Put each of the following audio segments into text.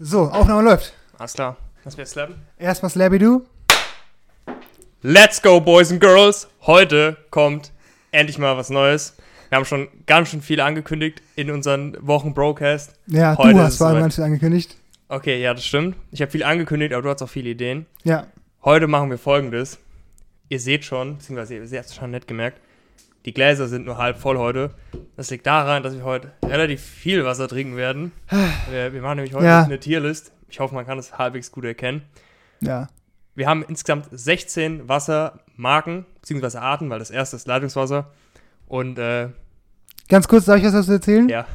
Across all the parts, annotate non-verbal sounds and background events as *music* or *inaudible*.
So, Aufnahme läuft. Alles klar. Lass mir slappen. Erstmal Slabby-Doo. Let's go, Boys and Girls! Heute kommt endlich mal was Neues. Wir haben schon ganz schön viel angekündigt in unseren Wochen-Broadcast. Ja, Heute du hast vor allem ganz viel angekündigt. Okay, ja, das stimmt. Ich habe viel angekündigt, aber du hast auch viele Ideen. Ja. Heute machen wir folgendes. Ihr seht schon, beziehungsweise ihr habt es schon nicht gemerkt, die Gläser sind nur halb voll heute. Das liegt daran, dass wir heute relativ viel Wasser trinken werden. Wir, wir machen nämlich heute Ja. eine Tierlist. Ich hoffe, man kann es halbwegs gut erkennen. Ja. Wir haben insgesamt 16 Wassermarken, beziehungsweise Arten, weil das erste ist Leitungswasser. Und äh, Ganz kurz, darf ich was dazu erzählen? ja,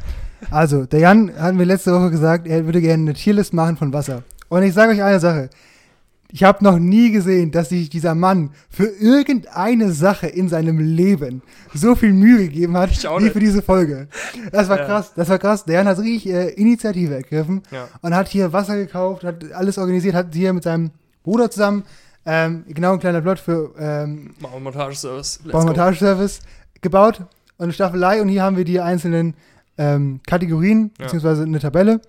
Also, der Jan hat mir letzte Woche gesagt, er würde gerne eine Tierlist machen von Wasser. Und ich sage euch eine Sache. Ich habe noch nie gesehen, dass sich dieser Mann für irgendeine Sache in seinem Leben so viel Mühe gegeben hat, wie für diese Folge. Das war Ja. krass, das war krass. Der Jan hat richtig äh, Initiative ergriffen ja. und hat hier Wasser gekauft, hat alles organisiert, hat hier mit seinem Bruder zusammen ähm, genau ein kleiner Plot für ähm, Montageservice. Baumontageservice gebaut und eine Staffelei und hier haben wir die einzelnen ähm, Kategorien, Ja. beziehungsweise eine Tabelle.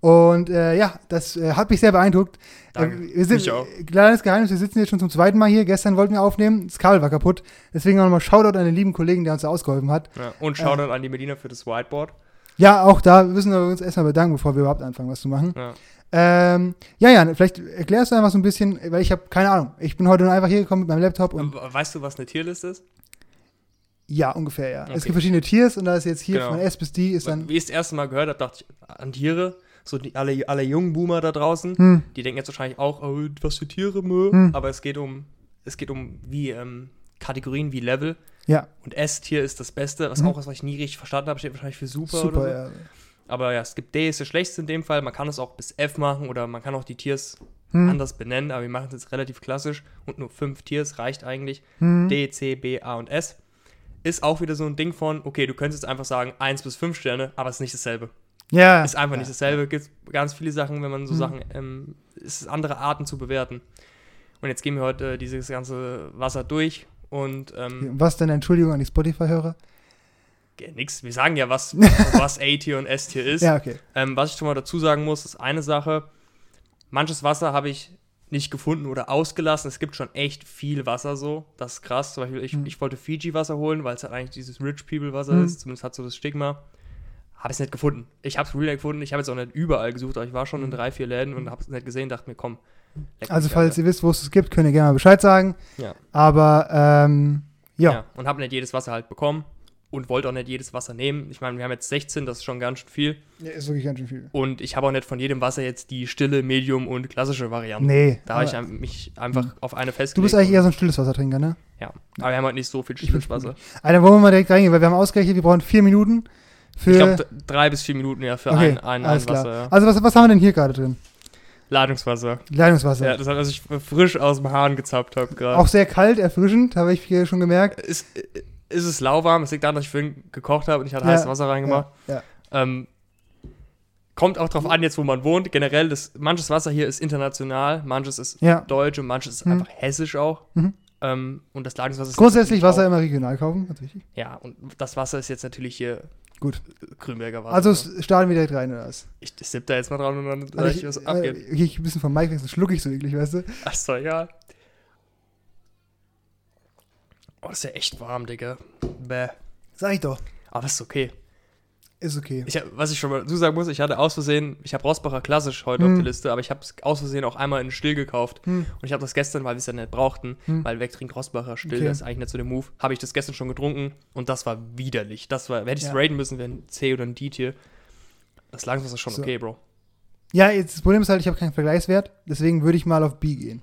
Und äh, ja, das äh, hat mich sehr beeindruckt. Danke. Äh, wir sind, Mich auch. Kleines Geheimnis, wir sitzen jetzt schon zum zweiten Mal hier. Gestern wollten wir aufnehmen, das Kabel war kaputt. Deswegen auch nochmal Shoutout an den lieben Kollegen, der uns da ausgeholfen hat. Ja. Und Shoutout an die Medina für das Whiteboard. Ja, auch da müssen wir uns erstmal bedanken, bevor wir überhaupt anfangen, was zu machen. Ja. Ähm, ja, ja, vielleicht erklärst du einfach so ein bisschen, weil ich habe keine Ahnung. Ich bin heute nur einfach hier gekommen mit meinem Laptop und Weißt du, was eine Tierliste ist? ja, ungefähr, ja. Es Okay. gibt verschiedene Tiers und da ist jetzt hier Genau. von S bis D ist dann. Wie ich es das erste Mal gehört habe, dachte ich an Tiere. So die, alle, alle jungen Boomer da draußen, Hm, die denken jetzt wahrscheinlich auch, oh, was für Tiere, mö. Hm. Aber es geht um, es geht um wie ähm, Kategorien, wie Level. ja, Und S-Tier ist das Beste, was Mhm. auch was, was ich nie richtig verstanden habe, steht wahrscheinlich für super, super, oder so. ja. Aber ja, es gibt D ist das schlechteste in dem Fall. Man kann es auch bis F machen oder man kann auch die Tiers Hm, anders benennen, aber wir machen es jetzt relativ klassisch und nur fünf Tiers reicht eigentlich. hm, D, C, B, A und S. Ist auch wieder so ein Ding von, okay, du könntest jetzt einfach sagen 1 bis 5 Sterne, aber es ist nicht dasselbe. Ja. Ist einfach ja. nicht dasselbe. Gibt ganz viele Sachen, wenn man so Mhm. Sachen, ähm, es ist andere Arten zu bewerten. Und jetzt gehen wir heute äh, dieses ganze Wasser durch und ähm, Was denn, Entschuldigung an die Spotify-Hörer? ja, nix. Wir sagen ja, was, *laughs* was A-Tier und S-Tier ist. Ja, okay. Ähm, was ich schon mal dazu sagen muss, ist eine Sache. Manches Wasser habe ich nicht gefunden oder ausgelassen. Es gibt schon echt viel Wasser so. Das ist krass. Zum Beispiel, ich, Hm. ich wollte Fiji-Wasser holen, weil es halt eigentlich dieses Rich People-Wasser Hm. ist. Zumindest hat so das Stigma. Habe es nicht gefunden. Ich habe es real nicht gefunden. Ich habe es auch nicht überall gesucht, aber ich war schon in drei, vier Läden und habe es nicht gesehen. Dachte mir, komm. Also, falls Alter. ihr wisst, wo es es gibt, könnt ihr gerne mal Bescheid sagen. Ja. Aber, ähm, ja. ja. Und habe nicht jedes Wasser halt bekommen und wollte auch nicht jedes Wasser nehmen. Ich meine, wir haben jetzt 16, das ist schon ganz schön viel. Ja, ist wirklich ganz schön viel. Und ich habe auch nicht von jedem Wasser jetzt die stille, Medium und klassische Variante. Nee. Da habe ich mich einfach auf eine du festgelegt. bist eigentlich eher so ein stilles Wassertrinker, ne? Ja, aber wir haben halt nicht so viel stilles Wasser. Alter, wollen wir mal direkt reingehen, weil wir haben ausgerechnet, wir brauchen vier Minuten für. Ich glaube, drei bis vier Minuten ja für okay, ein, ein, ein klar. Wasser. Ja. Also, was, was haben wir denn hier gerade drin? Leitungswasser. Leitungswasser. Ja, das hat, was ich frisch aus dem Hahn gezappt habe gerade. Auch sehr kalt, erfrischend, habe ich hier schon gemerkt. Ist, ist es lauwarm? Es liegt daran, dass ich vorhin gekocht habe und ich hatte Ja, heißes Wasser reingemacht. Ja, Ähm, kommt auch drauf an, jetzt wo man wohnt. Generell, das, manches Wasser hier ist international, manches ist ja. deutsch und manches ist Mhm. einfach hessisch auch. Mhm. Ähm, und das Leitungswasser ist Grundsätzlich natürlich Wasser auch- immer regional kaufen, wichtig. Ja, und das Wasser ist jetzt natürlich hier Gut. Grünberger Wasser. Also starten wir direkt rein, oder was? ich sipp da jetzt mal dran und dann Also ich, ich, was äh, abgeht. ich ein bisschen vom Mike weg, so schluck ich so eklig, weißt du? Ach, doch egal. Oh, das ist ja echt warm, Digga. Bäh. Sag ich doch. Aber das ist okay. Ist okay. Ich, hab- was ich schon mal dazu sagen muss, ich hatte aus Versehen, ich habe Rossbacher Klassisch heute Hm. auf der Liste, aber ich habe es aus Versehen auch einmal in Still gekauft. Hm. Und ich habe das gestern, weil wir es ja nicht brauchten, Hm. weil wer trinkt Rossbacher Still, Okay. das ist eigentlich nicht so der Move, habe ich das gestern schon getrunken und das war widerlich. Das war, hätte ich es Ja. raten müssen, wäre ein C oder ein D-Tier. Das Langsam ist schon So. okay, Bro. Ja, jetzt das Problem ist halt, ich habe keinen Vergleichswert, deswegen würde ich mal auf B gehen.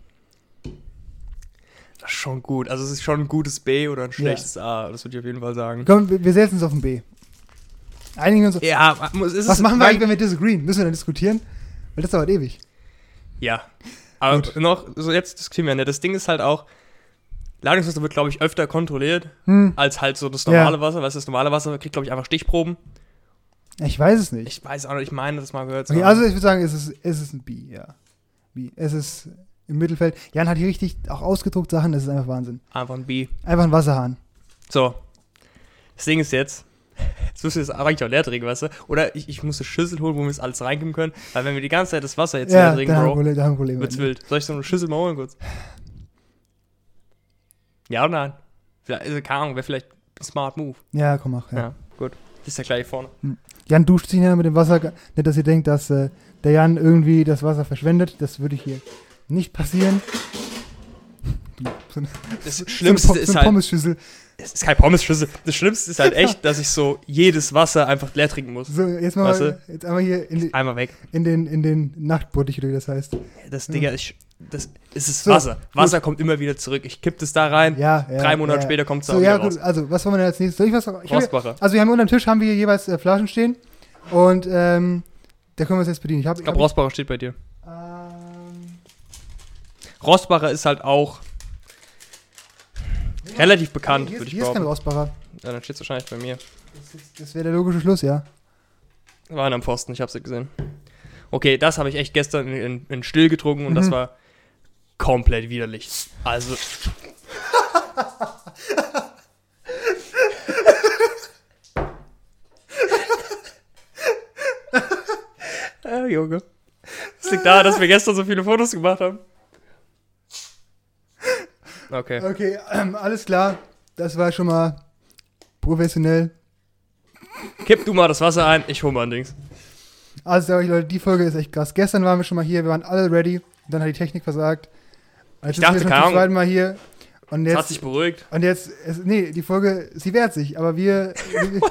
Das ist schon gut. Also es ist schon ein gutes B oder ein schlechtes A, das würde ich auf jeden Fall sagen. Komm, wir, wir setzen uns auf ein B. Einigen uns. Ja, es Was machen wir eigentlich, wenn wir disagreeen? Müssen wir dann diskutieren? Weil das dauert ewig. Ja. Aber Gut. noch, so jetzt diskutieren wir nicht. Das Ding ist halt auch, Ladungswasser wird, glaube ich, öfter kontrolliert Hm. als halt so das Ja. normale Wasser. Weißt du, das normale Wasser kriegt, glaube ich, einfach Stichproben. Ich weiß es nicht. Ich weiß auch nicht, ich meine, das mal gehört Okay, also ich würde sagen, es ist, es ist ein B, ja. B. Es ist im Mittelfeld. Jan hat hier richtig auch ausgedruckt Sachen, das ist einfach Wahnsinn. Einfach ein B. Einfach ein Wasserhahn. So. Das Ding ist jetzt, Jetzt müssen wir das eigentlich auch leer trinken, weißt du? Oder ich, ich muss eine Schüssel holen, wo wir das alles reingeben können. Weil wenn wir die ganze Zeit das Wasser jetzt Ja, leer da trinken, haben wir Bro, Probleme. Da haben Probleme. wird's wild. Soll ich so eine Schüssel mal holen kurz? Ja oder nein? Vielleicht, also, keine Ahnung, wäre vielleicht ein smart move. Ja, komm, mach. Ja, Ja. gut. Das ist ja gleich vorne. Jan duscht sich ja mit dem Wasser. Nicht, dass ihr denkt, dass äh, der Jan irgendwie das Wasser verschwendet. Das würde hier nicht passieren. So eine, Das so Schlimmste eine, Po- ist so eine halt, Pommesschüssel. Es ist kein Pommesschüssel. Das Schlimmste ist halt echt, dass ich so jedes Wasser einfach leer trinken muss. So, jetzt mal, Weißt du? jetzt einmal hier in, die, Einmal weg. in den, in den Nachtbottich, oder wie das heißt. Das, Digga, ich, das ist es So, Wasser. Wasser kommt immer wieder zurück. Ich kipp das da rein. Ja, ja. Drei Monate ja. später kommt es So, ja, gut. raus. Also, was wollen wir denn als nächstes? Soll ich was? Ich will, Rossbacher. also, wir haben unter dem Tisch haben wir hier jeweils äh, Flaschen stehen. Und, ähm, da können wir uns jetzt bedienen. Ich. Ich glaube, Rossbacher steht bei dir. ähm, Rossbacher ist halt auch relativ bekannt, hier, würde ich hier ist kein behaupten. Rossbacher. Ja, dann steht es wahrscheinlich bei mir. Das, das wäre der logische Schluss, ja. War am Pfosten, ich hab's nicht gesehen. Okay, das habe ich echt gestern in, in, in still getrunken und das Mhm. war komplett widerlich. Also. *laughs* äh, Junge. Das liegt daran, dass wir gestern so viele Fotos gemacht haben. Okay. Okay, ähm, alles klar. Das war schon mal professionell. Kipp du mal das Wasser ein, ich hol mal ein Dings. Also, sag ich, Leute, die Folge ist echt krass. Gestern waren wir schon mal hier, wir waren alle ready. Dann hat die Technik versagt. Jetzt Ich dachte, wir schon zum zweiten Mal hier. Und Es hat jetzt, sich beruhigt. und jetzt, es, nee, die Folge, sie wehrt sich, aber wir, *laughs*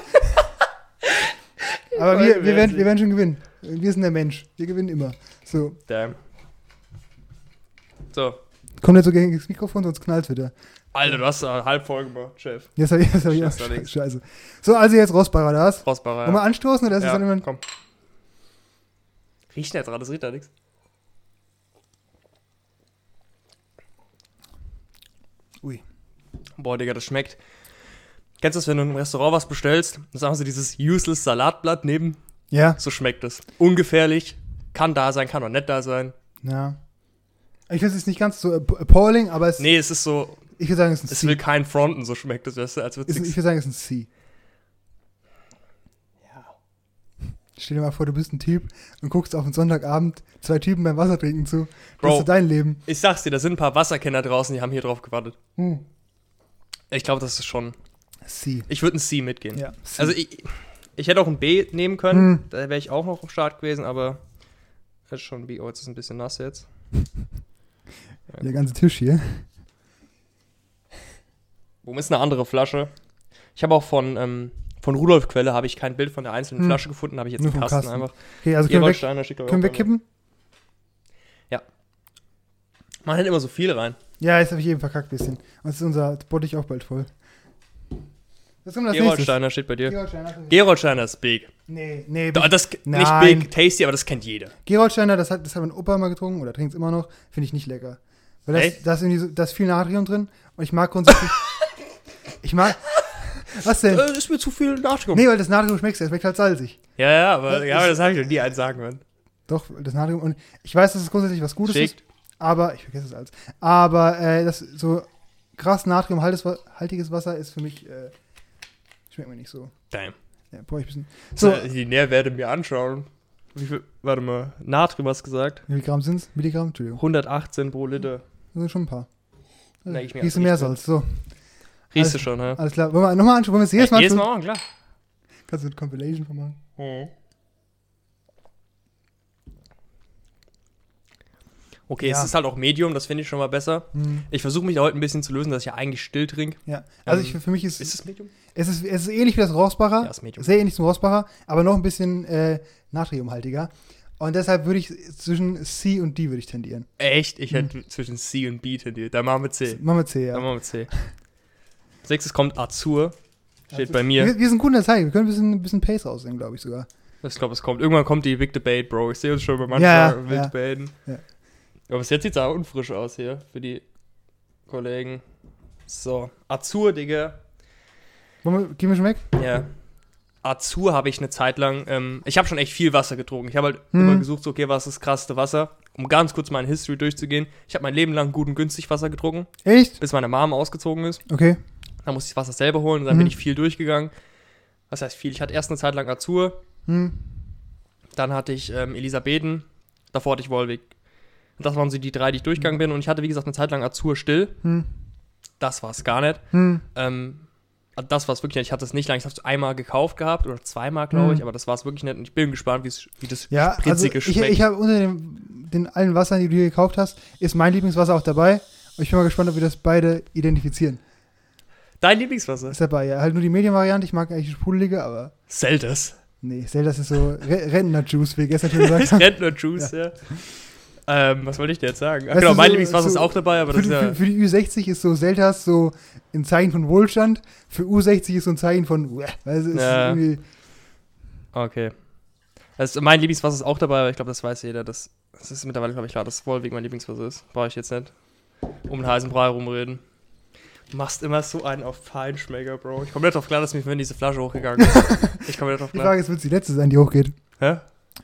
aber wir, wir, werden, wir werden schon gewinnen. Wir sind der Mensch. Wir gewinnen immer. So, Damn. So. Kommt nicht so gegen das Mikrofon, sonst knallt wieder. Alter, du hast da halb voll gemacht, Chef. Jetzt hab ich, jetzt hab ich Scheiße, allerdings. Scheiße. So, also jetzt Rossbacher, das. Rossbacher, Wollen wir ja. anstoßen oder ist ja dann immer. komm. Riecht nicht dran, das riecht da nichts. Ui. Boah, Digga, das schmeckt. Kennst du das, wenn du im Restaurant was bestellst? Dann sagen sie dieses useless Salatblatt neben. Ja, So schmeckt es. Ungefährlich. Kann da sein, kann auch nicht da sein. ja. Ich finde es nicht ganz so app- appalling, aber es, Nee, es ist so, ich würde sagen, es ist ein es C. will kein Fronten, so schmeckt es, weißt du, als ich würde sagen, es ist ein C. Ja. Stell dir mal vor, du bist ein Typ und guckst auf einen Sonntagabend zwei Typen beim Wasser trinken zu. Bro. Das ist dein Leben. Ich sag's dir, da sind ein paar Wasserkenner draußen, die haben hier drauf gewartet. Hm. Ich glaube, das ist schon. C. Ich würde ein C mitgehen. Ja. C. Also ich, ich hätte auch ein B nehmen können, Hm. da wäre ich auch noch am Start gewesen, aber das ist schon ein B. Oh, jetzt ist es ein bisschen nass jetzt. *laughs* Der ganze Tisch hier. Wo ist eine andere Flasche? Ich habe auch von, ähm, von Rudolf Quelle habe ich kein Bild von der einzelnen Hm. Flasche gefunden, habe ich jetzt Nur einen vom Kasten, Kasten. einfach. Okay, also können wir, weg, können wir kippen? Man hat immer so viel rein. Ja, jetzt habe ich eben verkackt ein bisschen. Und ist unser Bottich auch bald voll. Was kommt als nächstes? Gerolsteiner steht bei dir. Geroldsteiner. Gerolsteiner ist big. Nee, nee. Da- Das, nicht big, tasty, aber das kennt jeder. Geroldsteiner, das hat, das hat mein Opa mal getrunken oder trinkt es immer noch. Finde ich nicht lecker. Weil das, Echt? da ist irgendwie so, da ist viel Natrium drin und ich mag grundsätzlich. *laughs* ich mag. Was denn? Äh, ist mir zu viel Natrium. Nee, weil das Natrium schmeckt, es schmeckt halt salzig. Ja, ja, aber, Das ja, aber ist- das habe ich noch nie eins sagen können. Doch, das Natrium. Und ich weiß, dass es grundsätzlich was Gutes ist, Schickt. aber ich vergesse es alles. Aber äh, das so krass natriumhaltiges Wasser ist für mich äh, schmeckt mir nicht so. Damn. Ja, brauche ich ein bisschen. So, So. Die Nährwerte mir anschauen. Wie viel, warte mal, Natrium hast du gesagt? wie viel Gramm sind es? Milligramm? Entschuldigung. 118 pro Liter. Das sind schon ein paar. Na, ich mir Riechst du mehr. Salz? So, Riechst Alles- du schon, hä? alles klar. Wollen wir nochmal anschauen? Wollen wir es jedes Mal Jedes? Mal machen, klar. Kannst du eine Compilation von machen? Mhm. Okay, Ja. es ist halt auch Medium, das finde ich schon mal besser. Hm, Ich versuche mich da heute ein bisschen zu lösen, dass ich ja eigentlich still trinke. ja. Also Ähm, ich, für mich ist, Ist es Medium? es ist es ist ähnlich wie das Rossbacher. Ja, ist Medium. Sehr ähnlich zum Rossbacher, aber noch ein bisschen äh, natriumhaltiger. Und deshalb würde ich zwischen C und D würde ich tendieren. Echt? Ich hätte zwischen C und B tendiert. Da machen wir C. Machen wir C, ja. machen wir C. Als nächstes kommt Azur. Steht Also, bei mir. Wir, wir sind gut in der Zeit. Wir können ein bisschen, ein bisschen Pace rausnehmen, glaube ich sogar. Ich glaube, es kommt. Irgendwann kommt die Big Debate, Bro. Ich sehe uns schon bei manchen Ja, wild ja. debaten. Ja. Aber bis jetzt sieht es auch unfrisch aus hier für die Kollegen. So, Azur, Digga. Wollen wir, gehen wir schon weg? Ja. Azur habe ich eine Zeit lang, ähm, ich habe schon echt viel Wasser getrunken. Ich habe halt Hm. immer gesucht, so, okay, was ist das krasseste Wasser? Um ganz kurz meine History durchzugehen. Ich habe mein Leben lang gut und günstig Wasser getrunken, Echt? bis meine Mom ausgezogen ist. Okay. Dann musste ich das Wasser selber holen und dann Mhm. bin ich viel durchgegangen. was heißt viel? Ich hatte erst eine Zeit lang Azur, Hm. dann hatte ich ähm, Elisabethen, davor hatte ich Wolwig. Das waren so die drei, die ich durchgegangen bin. Und ich hatte, wie gesagt, eine Zeit lang Azur still. Hm. Das war es gar nicht. Hm. Ähm, das war es wirklich nicht. Ich hatte es nicht lange. Ich habe es einmal gekauft gehabt oder zweimal, glaube Hm. ich. Aber das war es wirklich nicht. Und ich bin gespannt, wie das Ja, also spritzige ich, schmeckt. ich habe unter den, den allen Wassern, die du hier gekauft hast, ist mein Lieblingswasser auch dabei. Und ich bin mal gespannt, ob wir das beide identifizieren. Dein Lieblingswasser? Ist dabei, ja. Halt nur die Medium-Variante. Ich mag eigentlich die sprudelige, aber Selters. nee, Zelda ist so Re Rentner-Juice, wie gestern schon gesagt. *laughs* Rentner-Juice, ja. Ähm, was wollte ich dir jetzt sagen? Ach, genau, mein so- Lieblingswasser so ist auch dabei, aber Für das die, ist ja. für, für die Ü60 ist so Seltas so ein Zeichen von Wohlstand. Für U60 ist so ein Zeichen von, du, ist Ja. irgendwie, Okay. Also mein Lieblingswasser ist auch dabei, aber ich glaube, das weiß jeder. Das, das ist mittlerweile, glaube ich, klar, dass Wolwig mein Lieblingswasser ist. Brauche ich jetzt nicht um den heißen Brei rumreden. Du machst immer so einen auf Feinschmecker, Bro. Ich komme nicht drauf klar, dass mir diese Flasche hochgegangen *laughs* ist. Ich komme nicht drauf die klar. Frage ist, wird es die letzte sein, die hochgeht? Hä?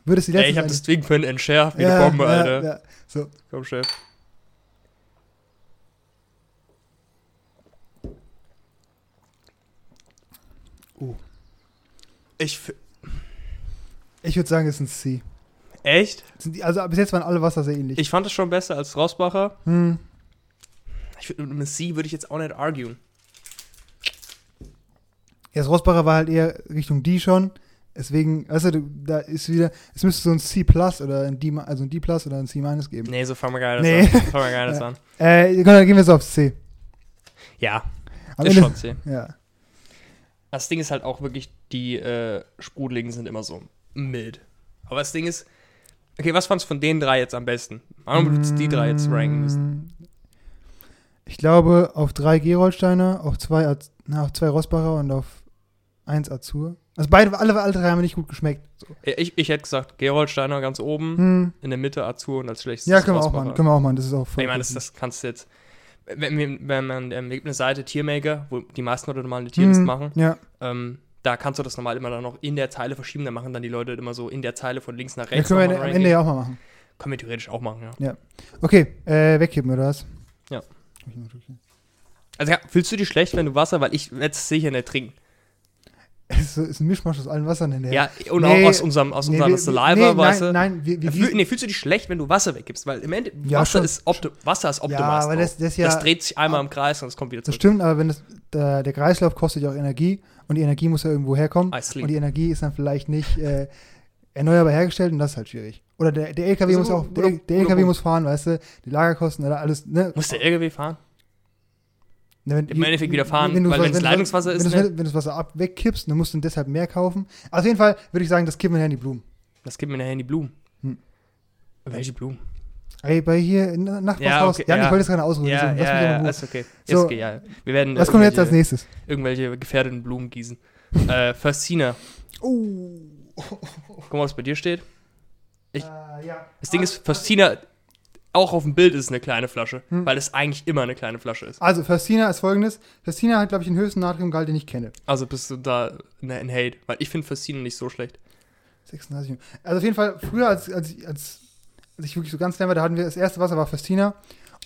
Wird es die letzte Ey, ich habe sein? das Ding vorhin entschärft wie ja, eine Bombe, ja, Alter. Ja. So, Komm, Chef. Uh. Ich. ich würde sagen, es ist ein C. Echt? Die, also bis jetzt waren alle Wasser sehr ähnlich. Ich fand es schon besser als Rossbacher. hm. Ich, mit einem C würde ich jetzt auch nicht arguen. Ja, das Rossbacher war halt eher Richtung D schon. Deswegen, weißt du, da ist wieder, es müsste so ein C Plus oder ein D, also ein D Plus oder ein C Minus geben. Nee, so fangen wir gar Nee. nicht an. Fangen wir gar nicht *laughs* Ja. an. Äh, komm, dann gehen wir jetzt aufs C. Ja, Am ist Ende- schon C. Ja. Das Ding ist halt auch wirklich, die äh, Sprudeligen sind immer so mild. Aber das Ding ist, okay, was fandst du von den drei jetzt am besten? Warum würdest du die drei jetzt ranken müssen? Ich glaube, auf drei Gerolsteiner, auf zwei, Az- na, auf zwei Rossbacher und auf eins Azur. Also beide, alle, alle drei haben mir nicht gut geschmeckt. So. Ich, ich hätte gesagt, Geroldsteiner ganz oben, Hm. in der Mitte Azur und als schlechtes Ja, können wir auch machen. Können wir auch machen. Das ist auch voll. Ich meine, das, das kannst du jetzt. Wenn, wenn man ähm, eine Seite Tiermaker, wo die meisten Leute normal eine Tierlist Hm, machen, Ja. ähm, da kannst du das normal immer dann noch in der Zeile verschieben. Da machen dann die Leute immer so in der Zeile von links nach ja rechts. können wir am Ende ja auch mal machen. Können wir theoretisch auch machen, ja. Okay, äh, wegkippen, oder was? Ja. Also ja, fühlst du dich schlecht, wenn du Wasser, weil ich jetzt sicher nicht trinken. Es ist, ein Mischmasch aus allen Wassern in der. Ja, und Nee, auch aus unserem, aus Nee, unserer wir- Saliva, nee, weißt nein, du? nein, wir, wir fühl, nee, fühlst du dich schlecht, wenn du Wasser weggibst? Weil im Endeffekt, Ja, Wasser, ist Opti Wasser ist Optimal. Ja, aber das, das ja. das dreht sich einmal im Kreis und es kommt wieder Das zurück. stimmt, aber wenn das, der, der Kreislauf kostet ja auch Energie und die Energie muss ja irgendwo herkommen. Und die Energie ist dann vielleicht nicht äh, erneuerbar hergestellt und das ist halt schwierig. Oder der, der LKW Das ist muss auch, der, der LKW muss fahren, weißt du, die Lagerkosten oder alles, ne? Muss der LKW fahren? Ne, wenn, Im Endeffekt wieder fahren, du weil wenn's du- Leitungswasser ist, wenn, ne? du, wenn du das Wasser ab wegkippst, dann musst du deshalb mehr kaufen. Auf jeden Fall würde ich sagen, das kippen wir in die Blumen. Das gibt mir nachher in die Blumen. Hm. Welche Blumen? Ey, bei hier in Nachbarshaus. Ja, okay, ja, ja. ich wollte das gerade ausruhen. Ja, lass ja, ja, ist okay. So. Ist okay, ja. Wir werden Was kommt jetzt als nächstes? Irgendwelche gefährdeten Blumen gießen. äh, Fascina. Oh. Guck mal, was bei dir steht. Ich- Äh, ja. Das Ding ist, Fascina, auch auf dem Bild ist es eine kleine Flasche, Hm. weil es eigentlich immer eine kleine Flasche ist. Also, Festina ist folgendes. Festina hat, glaube ich, den höchsten Natriumgehalt, den ich kenne. Also bist du da ne, in Hate, weil ich finde Fascina nicht so schlecht. 36. Also auf jeden Fall, früher, als, als, ich- als, als ich wirklich so ganz klein war, da hatten wir das erste Wasser war Festina.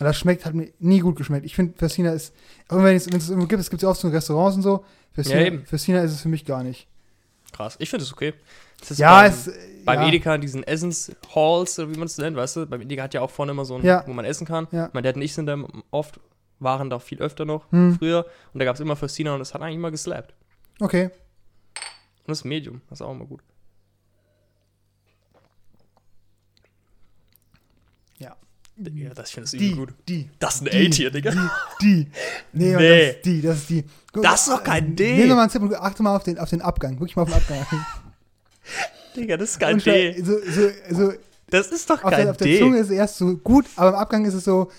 Und das schmeckt, hat mir nie gut geschmeckt. Ich finde, Festina ist, auch wenn es es irgendwo gibt, es gibt es oft so in Restaurants und so. Festina, Ja, eben. Festina ist es für mich gar nicht. Krass. Ich finde es okay. Ja, beim, es. äh, beim ja. Edeka in diesen Essens-Halls, oder wie man es nennt, weißt du? Beim Edeka hat ja auch vorne immer so ein, Ja. wo man essen kann. Ja. Mein Dad und ich sind da oft, waren da viel öfter noch, Hm. früher. Und da gab es immer Fascina und das hat eigentlich immer geslappt. Okay. Und das Medium, das ist auch immer gut. Ja. Digga, das ich finde übel gut. die. Das ist ein Die, A-Tier, Digga. Die. die. Nee, Nee. das ist die, das ist die. Guck, Das ist doch kein D. Nehmen wir mal einen Tipp und achte mal auf den, auf den Abgang. Wirklich mal auf den Abgang. *laughs* Digga, das ist kein Und D. So, so, so, Das ist doch auf, kein der, auf der D. Zunge ist es erst so gut, aber im Abgang ist es so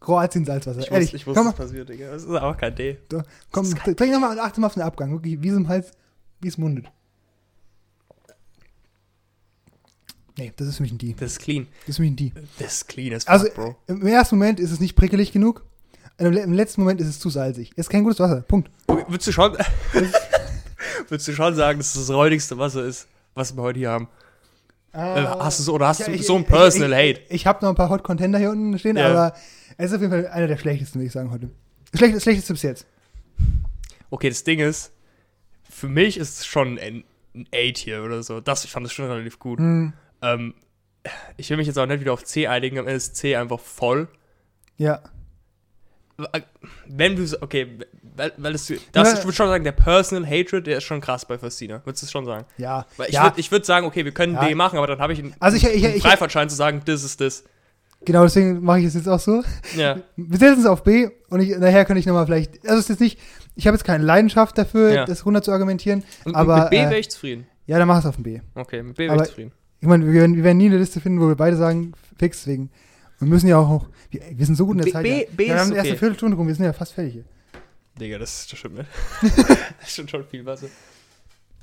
Kroatien-Salzwasser. ich Ehrlich, wusste, ich wusste, komm was passiert, Digga. Das ist auch kein D. doch, komm, Das trink nochmal und achte mal auf den Abgang. Wirklich, wie es im Hals, wie es mundet. Nee, das ist für mich ein D. Das ist clean. Das ist für mich ein D. Das ist clean as fuck, Also, Bro. im ersten Moment ist es nicht prickelig genug. Im, le- Im letzten Moment ist es zu salzig. Ist kein gutes Wasser. Punkt. Würdest du schon, *laughs* würdest du schon sagen, dass es das räudigste Wasser ist, was wir heute hier haben? Äh, hast du so, oder hast Ja, du ich- so ein ich- Personal ich, Hate? Ich, ich habe noch ein paar Hot Contender hier unten stehen, Ja. aber es ist auf jeden Fall einer der schlechtesten, würde ich sagen, heute. Schlecht, schlechteste bis jetzt. Okay, das Ding ist, für mich ist es schon ein, ein A-Tier oder so. Das, ich fand das schon relativ gut. Hm, Ähm, ich will mich jetzt auch nicht wieder auf C einigen, am Ende ist C einfach voll. ja. Wenn du, so- okay, weil, weil das, das Ja. ich würde schon sagen, der Personal Hatred, der ist schon krass bei Fastina. Würdest du es schon sagen? Ja. Weil ich ja. würde würd sagen, okay, wir können Ja. D machen, aber dann habe ich einen, Also ich- ich- einen Freifahrtschein zu sagen, das ist das. Genau, deswegen mache ich es jetzt auch so. Ja. Wir setzen es auf B und ich, nachher kann ich nochmal vielleicht, also es ist jetzt nicht, ich habe jetzt keine Leidenschaft dafür, Ja. das runter zu argumentieren, Und aber mit B äh, wäre ich zufrieden. ja, dann mach es auf dem B. Okay, mit B wäre ich zufrieden. Ich meine, wir, wir werden nie eine Liste finden, wo wir beide sagen, fix, deswegen. Wir müssen ja auch, noch- wir, wir sind so gut in der B- Zeit. B- ja. B ja, wir haben die erste okay. Viertelstunde rum, wir sind ja fast fertig hier. Digga, das, das stimmt nicht. *laughs* das ist schon, schon viel Wasser.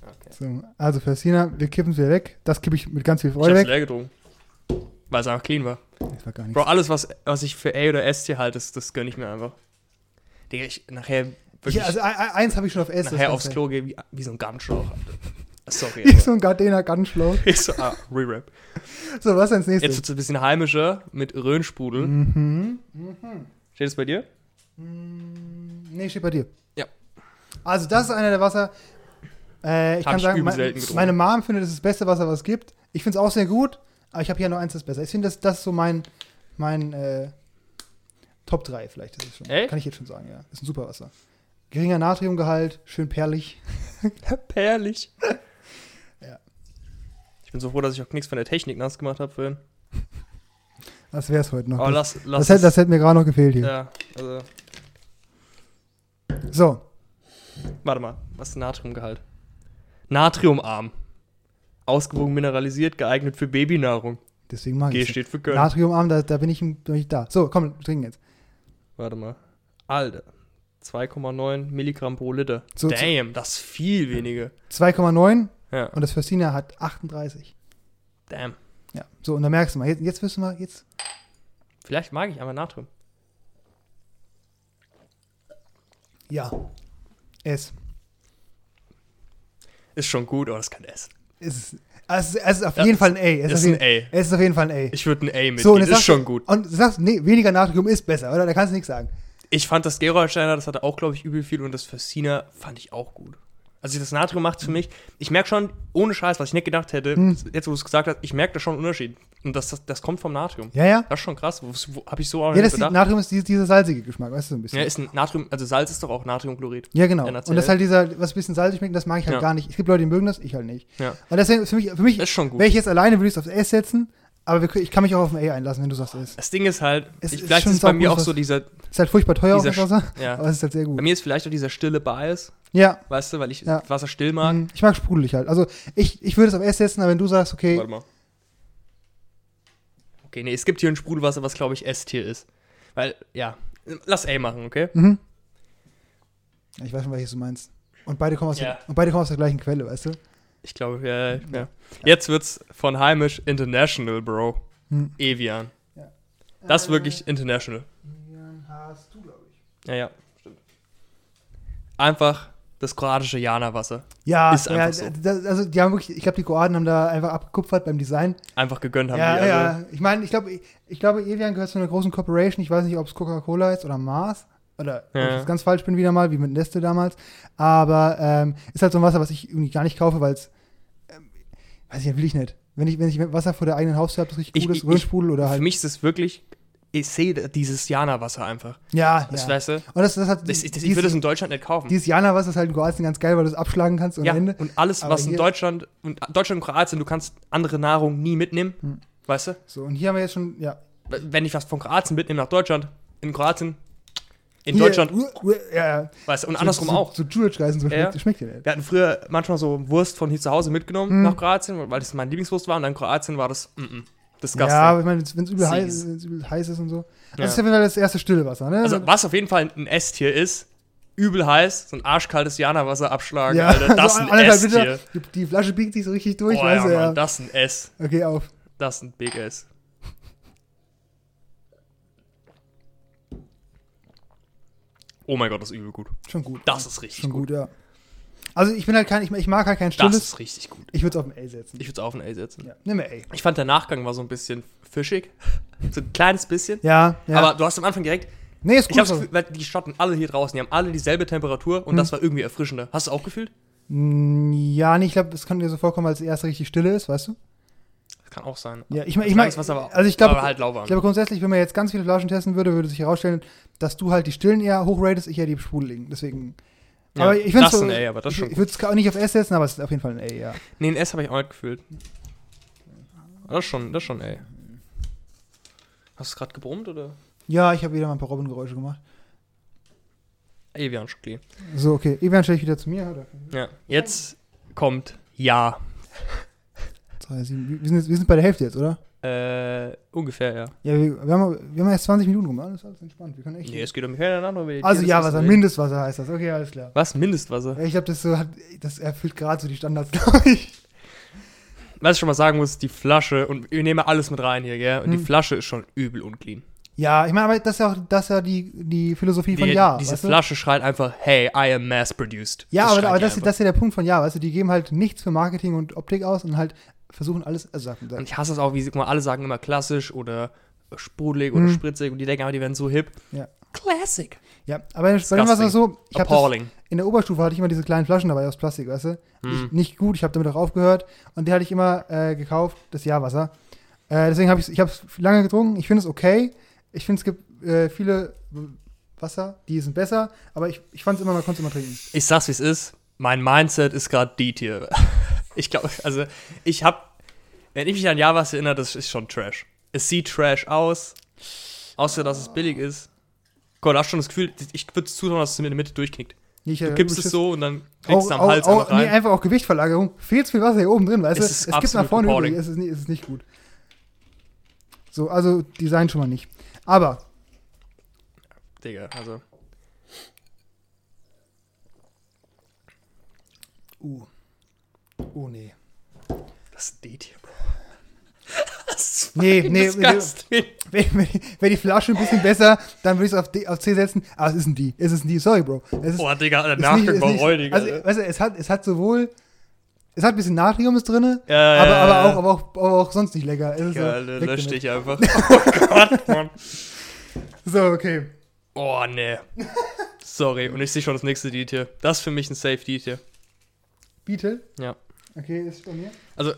Okay. So, also Ferstina, wir kippen es wieder weg. Das kippe ich mit ganz viel Ich Freude hab's weg. leer getrunken. Weil es einfach clean war. Das war gar nichts. Bro, alles, was, was ich für A oder S hier halte, das, das gönne ich mir einfach. Digga, ich nachher wirklich Ich, also ein- ein- eins habe ich schon auf S. nachher aufs Klo gehe wie, wie so ein Gartenschlauch. Sorry. Aber- so ein Gardena Gunschlauch. *laughs* Ich so, ah, Re-Rap. So, was als Jetzt nächstes? wird es ein bisschen heimischer mit Röhnsprudel. Mhm. Steht es bei dir? Nee, steht bei dir. Ja. Also, das ist einer der Wasser. Äh, ich Hab kann ich sagen, mein, meine Mom findet, das ist das beste Wasser, was es gibt. Ich finde es auch sehr gut, aber ich habe hier noch eins, das ist besser. Ich finde, das, das ist so mein, mein äh, Top 3 vielleicht. Das ist schon, Echt? Kann ich jetzt schon sagen, ja. Ist ein super Wasser. Geringer Natriumgehalt, schön perlig. *laughs* Perlig. Bin so froh, dass ich auch nichts von der Technik nass gemacht habe vorhin. Das wäre es heute noch. Aber das, lass, lass das, hätte, das hätte mir gerade noch gefehlt hier. Ja, also, So, warte mal. Was ist Natriumgehalt? Natriumarm. Ausgewogen mineralisiert, geeignet für Babynahrung. deswegen mag G ich steht für Köln. Natriumarm, da, da bin, ich, bin ich da. So, komm, trinken jetzt. Warte mal. Alter. 2,9 Milligramm pro Liter. So- Damn, das ist viel weniger. 2,9 Ja, und das Ferstina hat 38. damn. Ja, so, und da merkst du mal, jetzt, jetzt du mal, jetzt. Vielleicht mag ich aber Natrium. Ja. S. Ist schon gut, aber das kann S. Es ist, es ist, es ist auf Ja, jeden Fall ein A. Es ist ist, auf ein jeden, A. es ist auf jeden Fall ein A. Ich würde ein A mitgeben. so, und ist sagst schon gut. Und du sagst, nee, weniger Natrium ist besser, oder? Da kannst du nichts sagen. Ich fand das Gerolsteiner, das hatte auch, glaube ich, übel viel und das Fessina fand ich auch gut. Also das Natrium macht für mich, ich merke schon, ohne Scheiß, was ich nicht gedacht hätte, Hm. jetzt wo du es gesagt hast, ich merke da schon einen Unterschied. Und das, das, das kommt vom Natrium. Ja, ja. Das ist schon krass. Wo, Habe ich so auch Ja, nicht das bedacht. Natrium ist dieses, dieser salzige Geschmack, weißt du, so ein bisschen. Ja, ist ein Natrium, also Salz ist doch auch Natriumchlorid. Ja, genau. NaCl. Und das ist halt dieser, was ein bisschen salzig schmeckt, das mag ich halt Ja. gar nicht. Es gibt Leute, die mögen das, ich halt nicht. Ja. Und deswegen, für mich, für mich Das ist schon gut. wäre ich jetzt alleine, würde ich es aufs S setzen, aber wir, ich kann mich auch auf ein A einlassen, wenn du sagst S. Das Ding ist halt, Es ich, ist vielleicht ist es bei mir auch so dieser, Ist halt furchtbar teuer auf dieser das Wasser, ja. aber es ist halt sehr gut. Bei mir ist vielleicht auch dieser stille Bias, Ja, weißt du, weil ich Ja. Wasser still mag. Mhm. Ich mag sprudelig halt. Also ich, ich würde es auf S setzen, aber wenn du sagst, okay, Warte mal. Okay, nee, es gibt hier ein Sprudelwasser, was glaube ich S-Tier ist. Weil, ja, lass A machen, okay? mhm. ich weiß schon, welches du meinst. Und beide kommen aus, Ja. der, und beide kommen aus der gleichen Quelle, weißt du? Ich glaube, ja, ja. Jetzt wird's von heimisch international, Bro. Hm. Evian. Ja. Das ist wirklich international. Hast du, glaube ich. Ja, ja, stimmt. Einfach das kroatische Jana-Wasser. Ja, Ist einfach ja so. das, also die haben wirklich, ich glaube, die Kroaten haben da einfach abgekupfert beim Design. Einfach gegönnt haben ja, die. Also, ja. Ich meine, ich glaube, ich, ich glaube, Evian gehört zu einer großen Corporation. Ich weiß nicht, ob es Coca-Cola ist oder Mars. Oder ob Ja. ich ganz falsch bin wieder mal, wie mit Nestle damals. Aber ähm, ist halt so ein Wasser, was ich irgendwie gar nicht kaufe, weil es, ähm, weiß ich, will ich nicht. Wenn ich, wenn ich Wasser vor der eigenen Haustür habe, das richtig Ich- gut ist, ich- Röhrsprudel oder Für halt. mich ist es wirklich, ich sehe dieses Jana-Wasser einfach. ja, Das ja. weißt du? Und das, das hat, Das, das, ich dieses, würde es in Deutschland nicht kaufen. dieses Jana-Wasser ist halt in Kroatien ganz geil, weil du es abschlagen kannst ohne ja, Ende. und alles, Aber was in Deutschland, und Deutschland und Kroatien, du kannst andere Nahrung nie mitnehmen. Hm. Weißt du? So, und hier haben wir jetzt schon, ja. Wenn ich was von Kroatien mitnehme nach Deutschland, in Kroatien, in Hier, Deutschland, uh, uh, ja, ja. weißt und So- andersrum so, auch. So Jurich-Reisen, so Ja. schmeckt, schmeckt dir nicht. Wir hatten früher manchmal so Wurst von hier zu Hause mitgenommen Hm. nach Kroatien, weil das meine Lieblingswurst war. Und dann in Kroatien war das, mm -mm, disgusting. Ja, aber ich meine, wenn es übel, heiß- übel heiß ist und so. Das Ja. ist ja wieder das erste stille Wasser, ne? Also, was auf jeden Fall ein S-Tier ist, übel heiß, so ein arschkaltes Jana-Wasser abschlagen, ja, Alter. Das *laughs* so ein anderthalb S-Tier. Liter, die, die Flasche biegt sich so richtig durch, Oh, weißt ja, du, Mann, ja. das ist ein S. Okay, auf. Das ist ein Big S. Oh mein Gott, das ist übel gut. Schon gut. Das ist richtig Schon gut. gut, ja. Also ich bin halt kein, ich, ich mag halt kein Das stilles. ist richtig gut. Ich würde es auf ein A setzen. Ich würde es auf ein A setzen. ja. Nimm mir A. Ich fand, der Nachgang war so ein bisschen fischig. *laughs* so ein kleines bisschen. Ja, ja. Aber du hast am Anfang direkt, nee, ist ich gut. hab's so. Gefühl, weil die standen alle hier draußen, die haben alle dieselbe Temperatur und Hm. das war irgendwie erfrischender. Hast du auch gefühlt? Ja, nee, ich glaube, es kann dir so vorkommen, als es erst richtig stille ist, weißt du? Kann auch sein. Ja, ich meine, ich mein, was aber, also ich glaube, aber halt ich glaube grundsätzlich, wenn man jetzt ganz viele Flaschen testen würde, würde sich herausstellen, dass du halt die stillen eher hochratest, ich eher die sprudeligen. Deswegen. Ja, aber ich finde das ist ein A, aber das ich, schon ich würde es auch nicht auf S setzen, aber es ist auf jeden Fall ein A, ja. Nee, ein S habe ich auch nicht gefühlt. Das ist schon, das ist schon A. Hast du gerade gebrummt oder? Ja, ich habe wieder mal ein paar Robbengeräusche gemacht. Evian Schokolade. So, okay. Evian stelle ich wieder zu mir. Oder? Ja. Jetzt kommt Ja. Drei, sieben. Wir, sind jetzt, wir sind bei der Hälfte jetzt, oder? Äh, ungefähr, ja. Ja, wir, wir, haben, wir haben jetzt 20 Minuten rum. Alles, alles entspannt. Wir können echt. Nee, es geht um andere Welt. also, Das ja, Wasser. Mindestwasser heißt das. Okay, alles klar. Was? Mindestwasser? Ja, ich glaube, das so hat, das erfüllt gerade so die Standards, *laughs* glaube ich. Was ich schon mal sagen muss, die Flasche, und wir nehmen alles mit rein hier, gell? Und die Hm. Flasche ist schon übel unclean. Ja, ich meine, aber das ist ja auch das ist ja die, die Philosophie von Die, Ja. diese weißt du? Flasche schreit einfach, hey, I am mass produced. Ja, aber, schreit aber die das, das ist ja der Punkt von Ja, weißt du, die geben halt nichts für Marketing und Optik aus und halt versuchen alles, also sagen, Und ich hasse es auch, wie guck mal, alle sagen immer klassisch oder sprudelig oder Hm. spritzig und die denken aber, die werden so hip. Ja. Classic. ja, aber dem war es so, ich habe in der Oberstufe hatte ich immer diese kleinen Flaschen dabei aus Plastik, weißt du? Hm. Ich, nicht gut, ich habe damit auch aufgehört und die hatte ich immer äh, gekauft, das Ja-Wasser. Äh, deswegen habe ich ich habe es lange getrunken, ich finde es okay. Ich finde es gibt äh, viele Wasser, die sind besser, aber ich, ich fand es immer, man konnte es immer trinken. Ich sag's, wie es ist. Mein Mindset ist gerade die hier. *laughs* Ich glaube, also, ich hab, wenn ich mich an Javas erinnere, das ist schon Trash. Es sieht Trash aus, außer dass es billig ist. Gott, du hast schon das Gefühl, ich würde es zutrauen, dass es in der Mitte durchknickt. Ich, Du äh, kippst es so und dann kriegst du am Hals auch, rein. Nee, einfach auch Gewichtverlagerung. Zu viel Wasser hier oben drin, weißt du? Es Es, gibt nach vorne übrig, es ist, nicht, es ist nicht gut. So, also Design schon mal nicht. Aber, Digga, also. uh. Oh nee. Das ist hier, Bro. *laughs* Das ist Nee, nee, disgusting. Wäre wär, wär die Flasche ein bisschen besser, dann würde ich es auf, D- auf C setzen. Aber es ist ein D. Es ist ein D. Sorry, Bro. Es ist, Boah, Digga, der ist ist nicht- räudig. Also, weißt du, es hat, es hat sowohl. Es hat ein bisschen Natrium ist drin, Ja, ja, aber, ja, aber, auch, aber, auch, aber auch sonst nicht lecker. Es ist so, Ja, Alter, weg lösch damit. dich einfach. *laughs* Oh Gott, Mann. So, okay. Oh, nee. Sorry, und ich sehe schon das nächste Lied hier. Das ist für mich ein Safe-Lied hier. Beetle. Ja. Okay, ist bei mir. Also,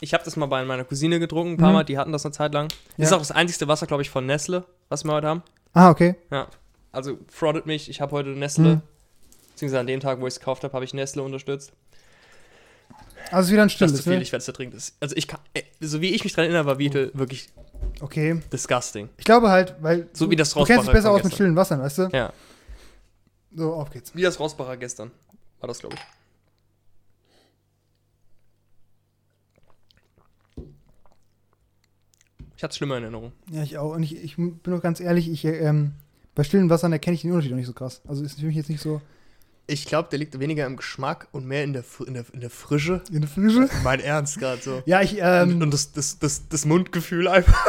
ich habe das mal bei meiner Cousine getrunken, ein paar Mhm. Mal, die hatten das eine Zeit lang. Ja. Ist auch das einzigste Wasser, glaube ich, von Nestle, was wir heute haben. Ah, okay. Ja. Also, frontet mich, ich habe heute Nestle, Mhm. beziehungsweise an dem Tag, wo ich es gekauft habe, habe ich Nestle unterstützt. Also es ist wieder ein Das stilles, ist zu viel, ne? ich werde es trinken. Das- Also, ich kann, äh, so wie ich mich dran erinnere, war Vitel wirklich Okay. disgusting. Ich glaube halt, weil. So du, wie das Du kennst dich Rostbacher besser aus mit gestern. stillen Wassern, weißt du? Ja. So, auf geht's. Wie das Rosbacher gestern. War das, glaube ich. Ich hatte schlimme Erinnerungen. Ja, ich auch. Und ich, ich bin doch ganz ehrlich, ich, ähm, bei stillen Wassern erkenne ich den Unterschied noch nicht so krass. Also ist für mich jetzt nicht so Ich glaube, der liegt weniger im Geschmack und mehr in der, in der, in der Frische. in der Frische. *laughs* Mein Ernst gerade so. Ja, ich, und, ähm, und das, das, das, das Mundgefühl einfach.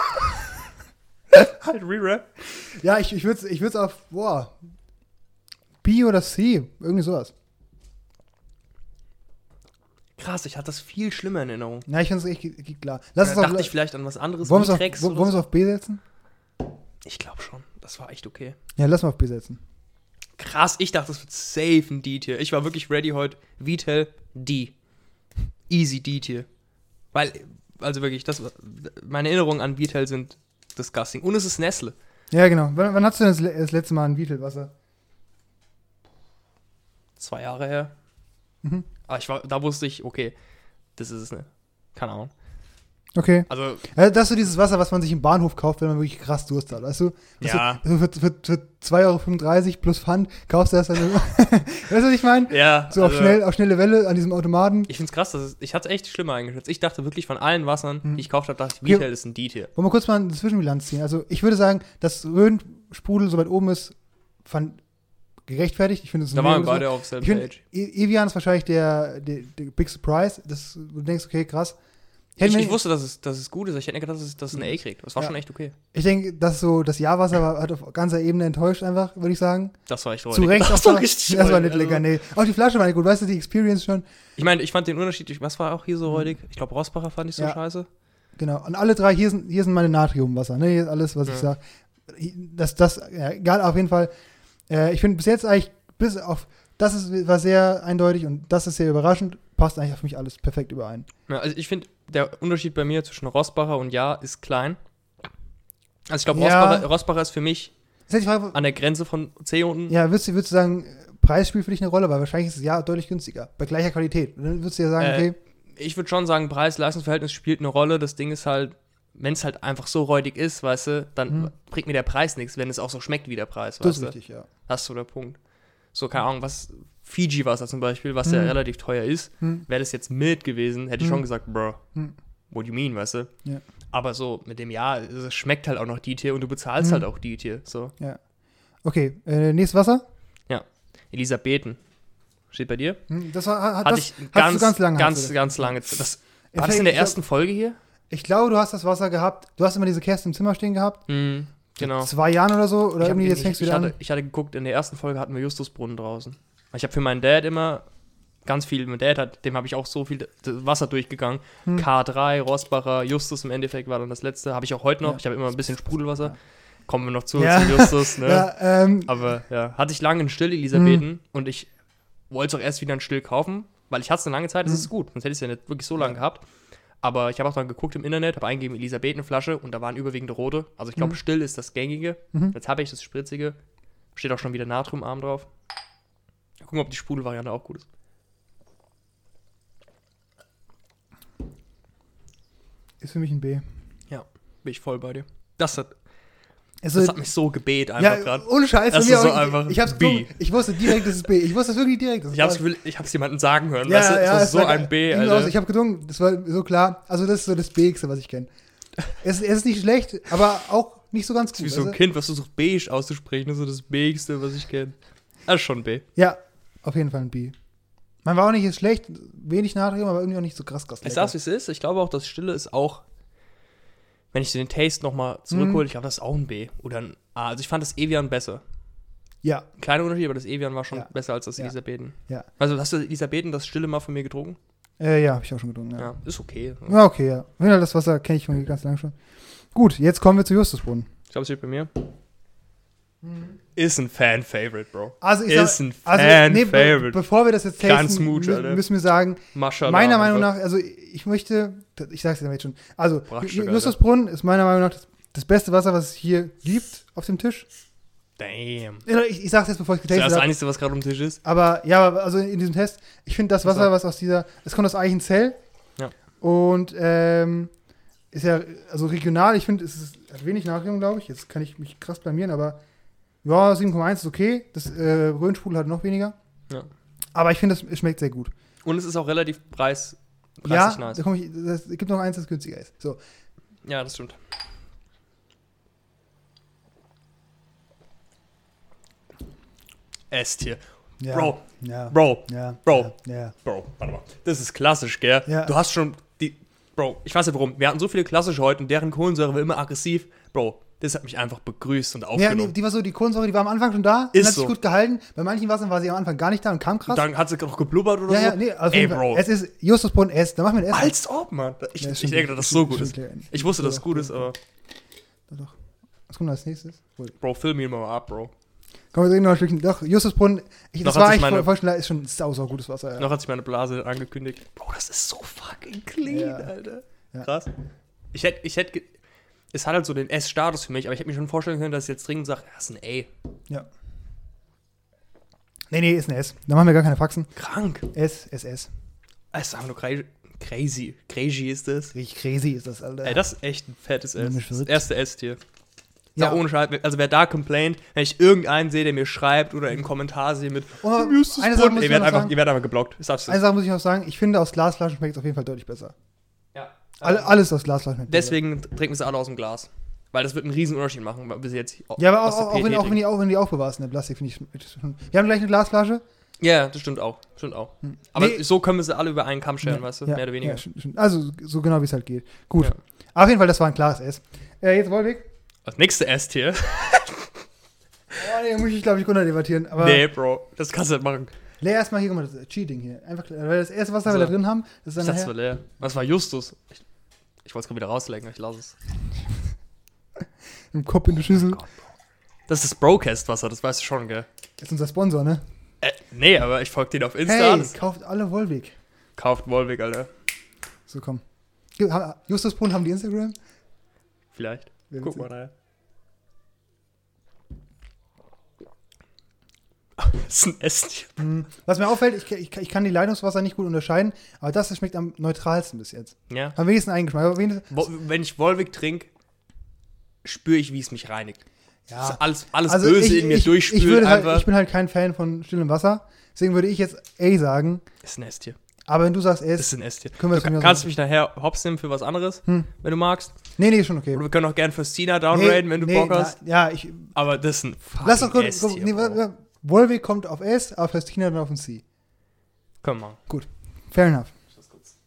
*laughs* halt Re-Rap. ja, ich, ich würde es ich würd's auf, boah, B oder C, irgendwie sowas. Krass, ich hatte das viel schlimmer in Erinnerung. Ja, ich finde es echt klar. Lass es auf, dachte ich vielleicht an was anderes. wollen wir es auf, Vitrex wollen wir es oder auf B setzen? Ich glaube schon. Das war echt okay. Ja, lass mal auf B setzen. Krass, ich dachte, das wird safe ein D-Tier. Ich war wirklich ready heute. Vitel D. Easy D-Tier. Weil, also wirklich, das, meine Erinnerungen an Vitel sind disgusting. Und es ist Nestle. Ja, genau. Wann, wann hast du denn das, le- das letzte Mal ein Beetle-Wasser? Zwei Jahre her. Mhm. Aber ich war, da wusste ich, okay, das ist es nicht. Keine Ahnung. Okay. Also, Ja, das ist so dieses Wasser, was man sich im Bahnhof kauft, wenn man wirklich krass Durst hat, weißt du? Ja. So, für, für, für 2,35 Euro plus Pfand kaufst du das *laughs* dann. weißt du, was ich meine? ja. So auf, also, schnell, auf schnelle Welle an diesem Automaten. Ich find's krass, es, ich hatte echt schlimmer eingeschätzt. Ich dachte wirklich von allen Wassern, Mhm. die ich gekauft habe, dachte ich, Okay. Vitel ist ein D-Tier. Wollen wir kurz mal eine Zwischenbilanz ziehen? Also, ich würde sagen, dass Rhön-Sprudel so weit oben ist, fand gerechtfertigt. Ich finde es Da waren wir beide auf Ich selben finde, Page. E- Evian ist wahrscheinlich der, der, der Big Surprise. Das, du denkst, okay, krass. Ich, ich wusste, dass es, dass es gut ist. Ich hätte nicht gedacht, dass es, dass es ein A kriegt. Das war Ja. schon echt okay. Ich denke, dass so das Jahrwasser war, hat auf ganzer Ebene enttäuscht, einfach, würde ich sagen. Das war echt Zu. Recht Das war richtig Das war nicht lecker, nee. Auch die Flasche war nicht gut, weißt du, die Experience schon. Ich meine, ich fand den Unterschied, ich- was war auch hier so räudig? Ich glaube, Rossbacher fand ich so Mhm. Ja. scheiße. Genau. Und alle drei, hier sind, hier sind meine Natriumwasser, ne? Hier ist alles, was ich Ja. sage. Das, das, ja, egal, auf jeden Fall. Äh, ich finde bis jetzt eigentlich, bis auf das ist, war sehr eindeutig und das ist sehr überraschend. Passt eigentlich für mich alles perfekt überein. Ja, also ich finde, der Unterschied bei mir zwischen Rossbacher und Ja ist klein. Also ich glaube, Ja. Rossbacher, Rossbacher ist für mich die Frage, an der Grenze von C unten. ja, würdest du, würdest du sagen, Preis spielt für dich eine Rolle, weil wahrscheinlich ist es ja deutlich günstiger, bei gleicher Qualität. Und dann würdest du ja sagen, Äh, okay, Ich würde schon sagen, Preis-Leistungsverhältnis spielt eine Rolle. Das Ding ist halt, wenn es halt einfach so räudig ist, weißt du, dann Hm. bringt mir der Preis nichts, wenn es auch so schmeckt wie der Preis, das weißt ist du. richtig, ja. Hast du der Punkt. So, keine Ahnung, was Fiji-Wasser zum Beispiel, was ja Hm. relativ teuer ist, Hm. wäre das jetzt mild gewesen, hätte ich Hm. schon gesagt, bro, Hm. what do you mean, weißt du? Ja. Aber so mit dem Ja, es schmeckt halt auch noch die Tier und du bezahlst Hm. halt auch die Tier. So, Okay, äh, nächstes Wasser? Elisabethen. Steht bei dir? Hm, Das war, hat, Hatte das, ich ganz, ganz lange, ganz, das? ganz lange. Das, war das in der ersten Folge hier? Ich glaube, du hast das Wasser gehabt. Du hast immer diese Kästen im Zimmer stehen gehabt. Hm, genau. Zwei Jahren oder so. Oder Ich, irgendwie, jetzt fängst du ich, wieder hatte, an. ich hatte geguckt, in der ersten Folge hatten wir Justusbrunnen draußen. Ich habe für meinen Dad immer ganz viel, mein Dad hat, dem habe ich auch so viel Wasser durchgegangen. Hm. K3, Rossbacher, Justus im Endeffekt war dann das letzte. Habe ich auch heute noch. Ja. Ich habe immer ein bisschen Sprudelwasser. Ja. Kommen wir noch zu, Ja. zu Justus, ne? *laughs* Ja, ähm, Aber ja, hatte ich lange in Still Elisabethen Hm. und ich wollte es auch erst wieder in Still kaufen, weil ich hatte es eine lange Zeit, das Hm. ist gut, sonst hätte ich es ja nicht wirklich so lange gehabt. Aber ich habe auch dann geguckt im Internet, habe eingegeben Elisabethenflasche und da waren überwiegend rote. Also ich glaube, Mhm. Still ist das gängige. Mhm. Jetzt habe ich das spritzige. Steht auch schon wieder Natriumarm drauf. Gucken, ob die Sprudelvariante auch gut ist. ist für mich ein B. Bin ich voll bei dir. Das hat, Also, das hat mich so gebet einfach ja, gerade. ohne Scheiß. Das ist so einfach ich, ich, hab's B. ich wusste direkt, das ist B. Ich wusste das wirklich direkt. Das Ich das Gefühl, ich es jemandem sagen hören. ja, weißt du? ja, das es ist so war- ein B, Alter. Ich habe gedungen, das war so klar. Also, das ist so das B-igste, was ich kenne. Es, es ist nicht schlecht, aber auch nicht so ganz gut. wie so ein du? Kind, was versucht beige auszusprechen. Das ist so das Bigste, was ich kenne. Das ist schon B. Ja, auf jeden Fall ein B. Man war auch nicht schlecht, wenig Natrium, aber irgendwie auch nicht so krass krass. Ich lecker. sag's, wie es ist. Ich glaube auch, das Stille ist auch, wenn ich den Taste nochmal zurückhole, Mhm. ich glaube, das ist auch ein B oder ein A. Also ich fand das Evian besser. Ja, Ein kleiner Unterschied, aber das Evian war schon Ja. besser als das Ja. Elisabethen. Ja. Also hast du Elisabethen das Stille mal von mir getrunken? äh, ja, habe ich auch schon getrunken. Ja. Ja, ist okay. ja, okay, ja. Das Wasser kenne ich schon ganz lange schon. Gut, jetzt kommen wir zu Justusbrunnen. Ich glaube, es steht bei mir. Ist ein Fan-Favorite, Bro. Also, ich Ist sag, ein also, nee, be Fan-Favorite. bevor wir das jetzt tasten, smooth, mü- müssen wir sagen, Maschallah. meiner Meinung nach, also ich möchte, ich sag's dir jetzt schon, also. Justusbrunnen ist meiner Meinung nach das, das beste Wasser, was es hier gibt auf dem Tisch. Damn. Ich, ich sag's jetzt, bevor ich Das ist das getastet habe. Einzige, was gerade am Tisch ist. Aber ja, also in diesem Test, ich finde das Wasser, was aus dieser, es kommt aus Eichenzell. Ja. Und ähm, ist ja, also regional, ich finde, es ist, hat wenig Natrium, glaube ich. Jetzt kann ich mich krass blamieren, aber ja, 7,1 ist okay. Das äh, Röhnsprudel hat noch weniger. Ja. Aber ich finde, es schmeckt sehr gut. Und es ist auch relativ preis, Ja, nice. ich, das, es gibt noch eins, das günstiger ist. So, Ja, das stimmt. S-Tier. ja. Bro, Ja. Bro, Ja. Bro. Ja. ja. Bro, warte mal. Das ist klassisch, gell? Ja. Du hast schon die. Bro, ich weiß nicht warum. Wir hatten so viele klassische heute und deren Kohlensäure war immer aggressiv. Bro, das hat mich einfach begrüßt und Ja, aufgenommen. nee, die war so, die Kohlensäure, die war am Anfang schon da, Ist hat sich so. gut gehalten. Bei manchen Wassern war sie am Anfang gar nicht da und kam krass. Dann hat sie noch geblubbert oder ja, so. ja, nee, auf Ey. Bro. Es ist Justusbrunnen S, da machen wir ein S. Als ob, Mann. Ich, Ja, ich denke, dass das so gut ist. ja. Ich wusste, dass es gut ist, aber. Doch. Was kommt als nächstes? Wohl. Bro, fill me mal ab, Bro. Komm, wir trinken noch ein Stückchen. Doch, Justusbrunnen, ich, das hat war sich eigentlich meine- voll, voll ist schon sau, sau gutes Wasser. Ja. Noch hat sich meine Blase angekündigt. Bro, das ist so fucking clean, Ja. Alter. Ja. Krass. Ich hätte, ich hätte, es hat halt so den S-Status für mich, aber ich hätte mir schon vorstellen können, dass ich jetzt dringend sage, das ist ein A. ja. Nee, nee, ist ein S. Da machen wir gar keine Faxen. Krank. S, S, S. Das ist einfach nur crazy. Crazy, crazy ist das. Richtig crazy ist das, Alter. Ey, das ist echt ein fettes S. Das erste S-Tier. Ja. Ja. Ohne Scheiß. Also wer da complaint, wenn ich irgendeinen sehe, der mir schreibt oder in Kommentar sehe mit Oh, "Du müsstest eine Sache Brot", muss ihr ich werdet noch einfach, sagen. ihr werdet einfach geblockt. Eine Sache muss ich noch sagen, ich finde, aus Glasflaschen schmeckt es auf jeden Fall deutlich besser. Ja. Alle, alles aus besser. Deswegen trinken wir es alle aus dem Glas. Weil das wird einen riesen Unterschied machen, bis jetzt Ja, aber auch, auch, wenn, auch, wenn die, auch wenn die aufbewahrst in der Plastik, finde ich schon. Wir haben gleich eine Glasflasche. Ja, das stimmt auch. Stimmt auch. Hm. Aber Nee. so können wir sie alle über einen Kamm scheren, weißt du? Ja, Mehr oder weniger. Ja, stimmt, stimmt. Also, so genau wie es halt geht. Gut. Ja. Auf jeden Fall, das war ein klares S. Äh, jetzt Wolwig. Das nächste S-Tier. *laughs* Oh, nee, muss ich, glaube ich, runterdebattieren. Aber Nee, Bro, das kannst du nicht machen. leer erstmal hier, guck mal, das ist Cheating hier. Einfach, weil das erste, was wir da drin haben, das ist dann es war leer. Das war Justus. Ich, ich wollte es gerade wieder rauslecken, ich lasse es. *laughs* im Kopf in der Schüssel. Das ist das Brocast-Wasser, das weißt du schon, gell? Das ist unser Sponsor, ne? Äh, Nee, aber ich folge den auf Insta. Hey, Das kauft alle Volvic. Kauft Wolwig, Alter. So, komm. Justus Brunn haben die Instagram? Vielleicht. Guck mal da. Ist ein Esstier. Hm. Was mir auffällt, ich, ich, ich kann die Leitungswasser nicht gut unterscheiden, aber das schmeckt am neutralsten bis jetzt. Ja. Am wenigsten eingeschmeckt. Wenn ich Wolwig trinke, spüre ich, wie es mich reinigt. Ja. ist alles, alles Also Böse ich, in mir durchspült ich, halt, ich bin halt kein Fan von stillem Wasser. Deswegen würde ich jetzt A sagen. das ist ein Esstier. Aber wenn du sagst S, ist ein Esstier. Können wir Du das kannst aus- mich nachher hops nehmen für was anderes, Hm. wenn du magst. nee, nee, schon okay. Oder wir können auch gern für Stina downraden, wenn du nee, Bock hast. Na, ja, ich, Aber das ist ein lass doch kurz, nee, Volvic kommt auf S, aber Festina dann auf ein C. Komm mal. Fair enough. Ich das kurz.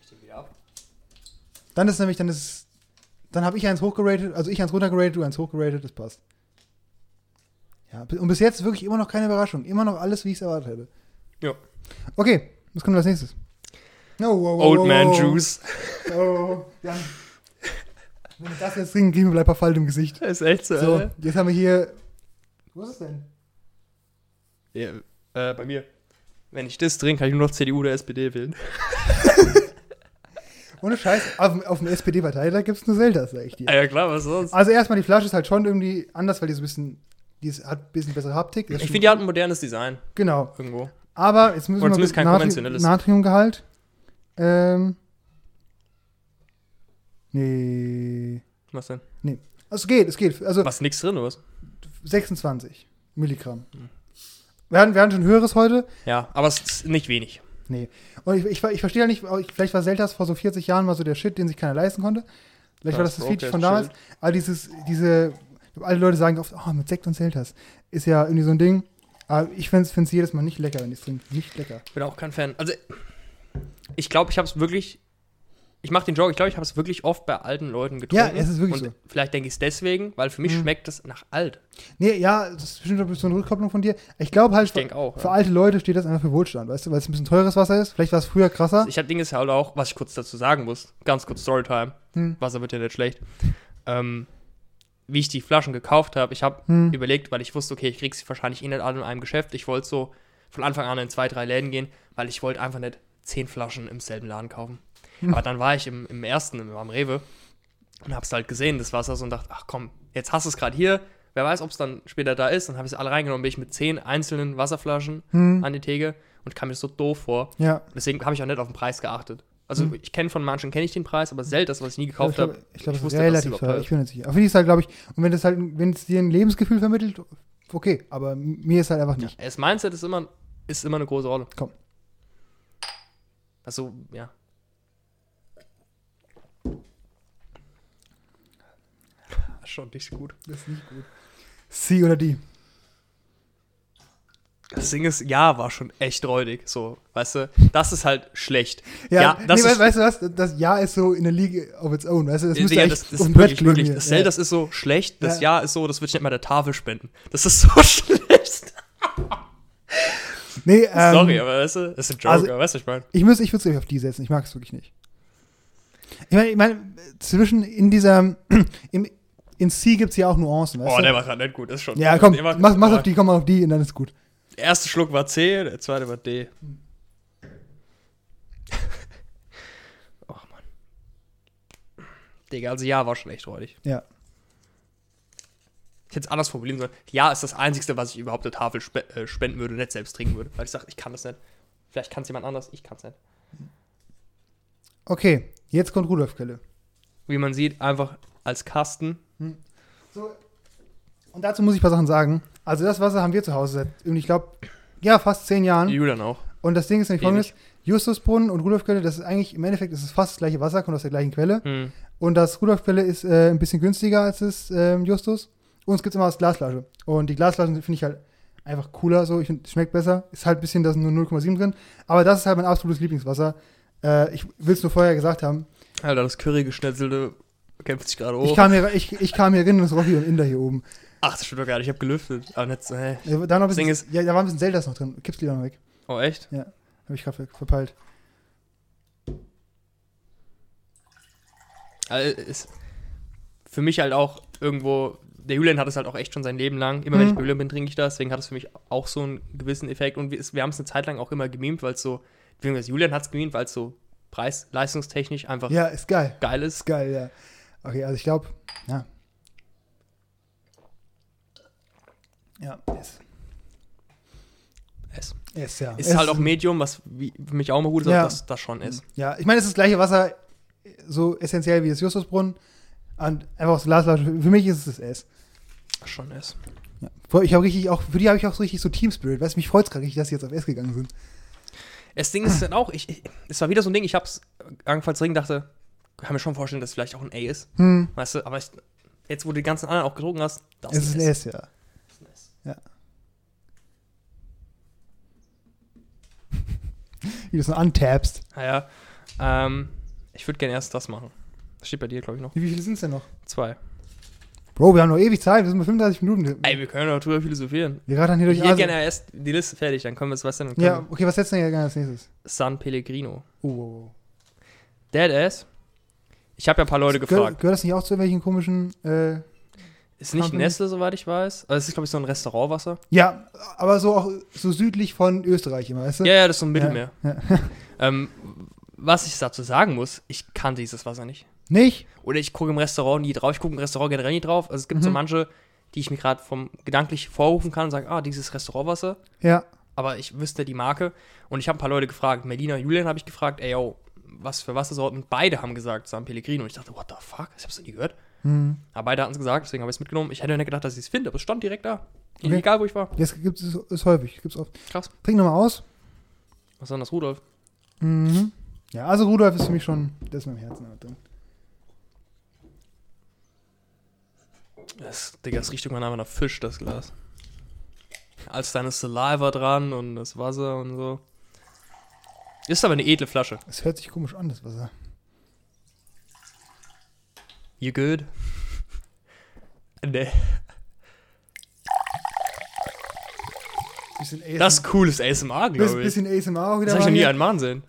Ich den wieder ab. Dann ist nämlich, dann ist, dann habe ich eins hochgeratet, also ich eins runtergeratet, du eins hochgeratet, das passt. Ja, und bis jetzt wirklich immer noch keine Überraschung. Immer noch alles, wie ich es erwartet hätte. Ja. Okay, was kommt als nächstes? Oh, wow, wow, Old wow, Man wow. Juice. Oh, Jan. *laughs* Wenn wir das jetzt trinken, kriegen wir paar Falten im Gesicht. Das ist echt so. So, jetzt haben wir hier. Wo ist es denn? Ja, äh, bei mir. Wenn ich das trinke, kann ich nur noch CDU oder SPD wählen. *laughs* Ohne Scheiß, auf, dem- auf dem SPD-Parteitag gibt es nur Selters, sag ich dir. Ah, ja, klar, was sonst? Also erstmal, die Flasche ist halt schon irgendwie anders, weil die so ein bisschen, die ist, hat ein bisschen bessere Haptik. Ich finde, die hat ein modernes Design Genau. irgendwo. Aber jetzt müssen Oder wir kein Natri- konventionelles. Natriumgehalt. Ähm. Nee. Was denn? Also es geht, es geht. Also Was, nix drin, oder was? 26 Milligramm. Wir hatten, wir hatten schon höheres heute. Ja, aber es ist nicht wenig. Nee. Und ich, ich, ich verstehe ja nicht, vielleicht war Selters vor so 40 Jahren mal so der Shit, den sich keiner leisten konnte. Vielleicht war das das Okay, Feature von chill. damals. Aber dieses, diese, alle Leute sagen oft, oh, mit Sekt und Selters. Ist ja irgendwie so ein Ding. Aber ich finde es jedes Mal nicht lecker, wenn ich es trinke. Nicht lecker. Bin auch kein Fan. Also, ich glaube, ich habe es wirklich. Ich mache den Joke, ich glaube, ich habe es wirklich oft bei alten Leuten getrunken. Ja, es ist wirklich Und so. vielleicht denke ich es deswegen, weil für mich Mhm. schmeckt es nach alt. Nee, ja, das ist bestimmt so eine Rückkopplung von dir. Ich glaube halt, Ich auch. für Ja. alte Leute steht das einfach für Wohlstand, weißt du, weil es ein bisschen teures Wasser ist. Vielleicht war es früher krasser. Ich habe Ding ist halt auch, was ich kurz dazu sagen muss. Ganz kurz Storytime. Hm. Wasser wird ja nicht schlecht. Ähm, wie ich die Flaschen gekauft habe, ich habe Hm. überlegt, weil ich wusste, okay, ich krieg sie wahrscheinlich eh nicht alle in einem Geschäft. Ich wollte so von Anfang an in zwei, drei Läden gehen, weil ich wollte einfach nicht zehn Flaschen im selben Laden kaufen. Aber dann war ich im, im ersten, im, am Rewe, und hab's halt gesehen, das Wasser, so und dachte, ach komm, jetzt hast du es gerade hier. Wer weiß, ob es dann später da ist. Dann habe ich es alle reingenommen, bin ich mit zehn einzelnen Wasserflaschen Hm. an die Theke und kam mir so doof vor. Ja. Deswegen habe ich auch nicht auf den Preis geachtet. Also Hm. ich kenne von manchen kenne ich den Preis, aber selten das, was ich nie gekauft ich glaube, habe. ich glaub, ich das ist relativ teuer. Ich bin nicht sicher. Auf jeden Fall, glaube ich, und wenn es halt, wenn es dir ein Lebensgefühl vermittelt, okay. Aber mir ist halt einfach nicht. Das Mindset ist immer, ist immer eine große Rolle. Komm. Also, ja. Schon nicht gut. Das ist nicht gut. C oder D? Das Ding ist, ja, war schon echt räudig. So, weißt du, das ist halt schlecht. Ja, Ja, das nee, ist- weißt du was? Das Ja ist so in der League of its own, weißt du? Das Ja, müsste Digga, echt das, das ist wirklich, wirklich. Das Ja. Zelda ist so schlecht, das Ja. Jahr ist so, das würde ich nicht mal der Tafel spenden. Das ist so *laughs* schlecht. Nee, ähm, Sorry, aber weißt du, das ist ein Joker, also- weißt du, ich meine. Ich, muss, ich würde es auf die setzen, ich mag es wirklich nicht. Ich meine, ich mein, zwischen in dieser, *clears throat* im, in C gibt es ja auch Nuancen, weißt Oh, du? der war gerade nicht gut, das ist schon. ja, komm, mach, mach aber auf die, komm mal auf die und dann ist gut. Der erste Schluck war C, der zweite war D. Ach, Mann. Digga, also ja, war schon echt räudig. Ja. Ich hätte es anders formulieren sollen. Ja ist das Einzige, was ich überhaupt der Tafel spe äh, spenden würde, nicht selbst trinken würde. Weil ich sage, ich kann das nicht. Vielleicht kann es jemand anders, ich kann es nicht. Okay, jetzt kommt Rudolf-Kelle. Wie man sieht, einfach als Kasten. So, und dazu muss ich ein paar Sachen sagen. Also das Wasser haben wir zu Hause seit, ich glaube, ja, fast zehn Jahren. Julian auch. Und das Ding ist nämlich folgendes. Justusbrunnen und Rudolfquelle, das ist eigentlich, im Endeffekt ist es fast das gleiche Wasser, kommt aus der gleichen Quelle. Hm. Und das Rudolfquelle ist äh, ein bisschen günstiger als das ähm, Justus. Und es gibt immer als Glasflasche. Und die Glasflaschen finde ich halt einfach cooler, so. Ich finde, es schmeckt besser. Ist halt ein bisschen, da sind nur 0,7 drin. Aber das ist halt mein absolutes Lieblingswasser. Äh, ich will es nur vorher gesagt haben. Alter, das Curry-Geschnetzelte kämpft sich gerade Ich hoch. kam hier, ich, ich kam hier rein und es roch wie ein Inder hier oben. Ach, das stimmt doch gar nicht. Ich habe gelüftet. Aber nicht so, hä. Äh, Da, noch ein Das Ding bisschen, ja, da war ein bisschen Zeldas noch drin. Kipp's lieber noch weg. Oh, echt? Habe ich gerade ver verpeilt. Also, ist für mich halt auch irgendwo, der Julian hat es halt auch echt schon sein Leben lang. Immer wenn Mhm. ich bei Julian bin, trinke ich das. Deswegen hat es für mich auch so einen gewissen Effekt. Und wir, wir haben es eine Zeit lang auch immer gemimt, weil es so, beziehungsweise Julian hat es gemimt, weil es so preis-leistungstechnisch einfach Ja, ist geil. geil Ist ist. geil, ja. Okay, also ich glaube, ja. Ja, ist. Es Ist, ja. ist Es halt auch Medium, was wie, für mich auch mal gut ist, Ja. dass das schon ist. Ja, ich meine, es ist das gleiche Wasser, so essentiell wie das Justusbrunnen. Und einfach aus Glasflasche. Für mich ist es das S. Schon ist. Ja. Ich habe richtig auch, für die habe ich auch so richtig so Team Spirit. Weißt du, mich freut es gerade richtig, dass sie jetzt auf S gegangen sind. Das Ding ist dann auch, ich, ich, es war wieder so ein Ding, ich hab's angefangen zu trinken, dachte, kann mir schon vorstellen, dass es vielleicht auch ein A ist. Hm, Weißt du, aber ich, jetzt, wo du die ganzen anderen auch getrunken hast, das es ist ein S, ja. Wie du es noch antabst. Naja, ähm, ich würde gerne erst das machen. Das steht bei dir, glaube ich, noch. Wie viele sind es denn noch? Zwei. Bro, wir haben noch ewig Zeit. Wir sind bei 35 Minuten. Ey, wir können doch drüber philosophieren. wir rattern hier durch Ich hätte gerne erst die Liste fertig, dann können wir es, was denn? Ja, okay, was setzen wir hier gerne als nächstes? San Pellegrino. Oh, oh, oh. Deadass. Ich habe ja ein paar Leute gefragt. gehört das nicht auch zu irgendwelchen komischen. Äh, Ist nicht Company? Nestle, soweit ich weiß. Also es ist, glaube ich, so ein Restaurantwasser. ja, aber so auch so südlich von Österreich immer, weißt du? Ja, ja, das ist so ein Mittelmeer. Ja. *laughs* Ähm, was ich dazu sagen muss, ich kannte dieses Wasser nicht. Nicht? Oder ich gucke im Restaurant nie drauf. Ich gucke im Restaurant generell nie drauf. Also es gibt so Mhm. manche, die ich mir gerade vom gedanklich vorrufen kann und sage, ah, dieses Restaurantwasser. Ja. Aber ich wüsste die Marke. Und ich habe ein paar Leute gefragt. Melina, Julian habe ich gefragt, ey, yo, was für Wassersorten? Beide haben gesagt, San Pellegrino. Und ich dachte, what the fuck? Ich hab's noch nie gehört. Hm. Aber beide hatten es gesagt, deswegen habe ich es mitgenommen. Ich hätte nicht gedacht, dass ich es finde, aber es stand direkt da. Okay. Egal, wo ich war. Das gibt es ist häufig. Gibt's oft. Krass. Trink nochmal aus. Was ist denn das, Rudolf? Mhm. Ja, also Rudolf ist für mich schon. Das ist mein Herzen drin. Das, Digga, das riecht irgendwann einfach nach Fisch, das Glas. Als deine Saliva dran und das Wasser und so. Ist aber eine edle Flasche. Es hört sich komisch an, das Wasser. You good? *laughs* nee. Das ist cooles ASMR, glaube ich. bisschen ASMR auch wieder. Das habe ich noch nie einen Mann sehen.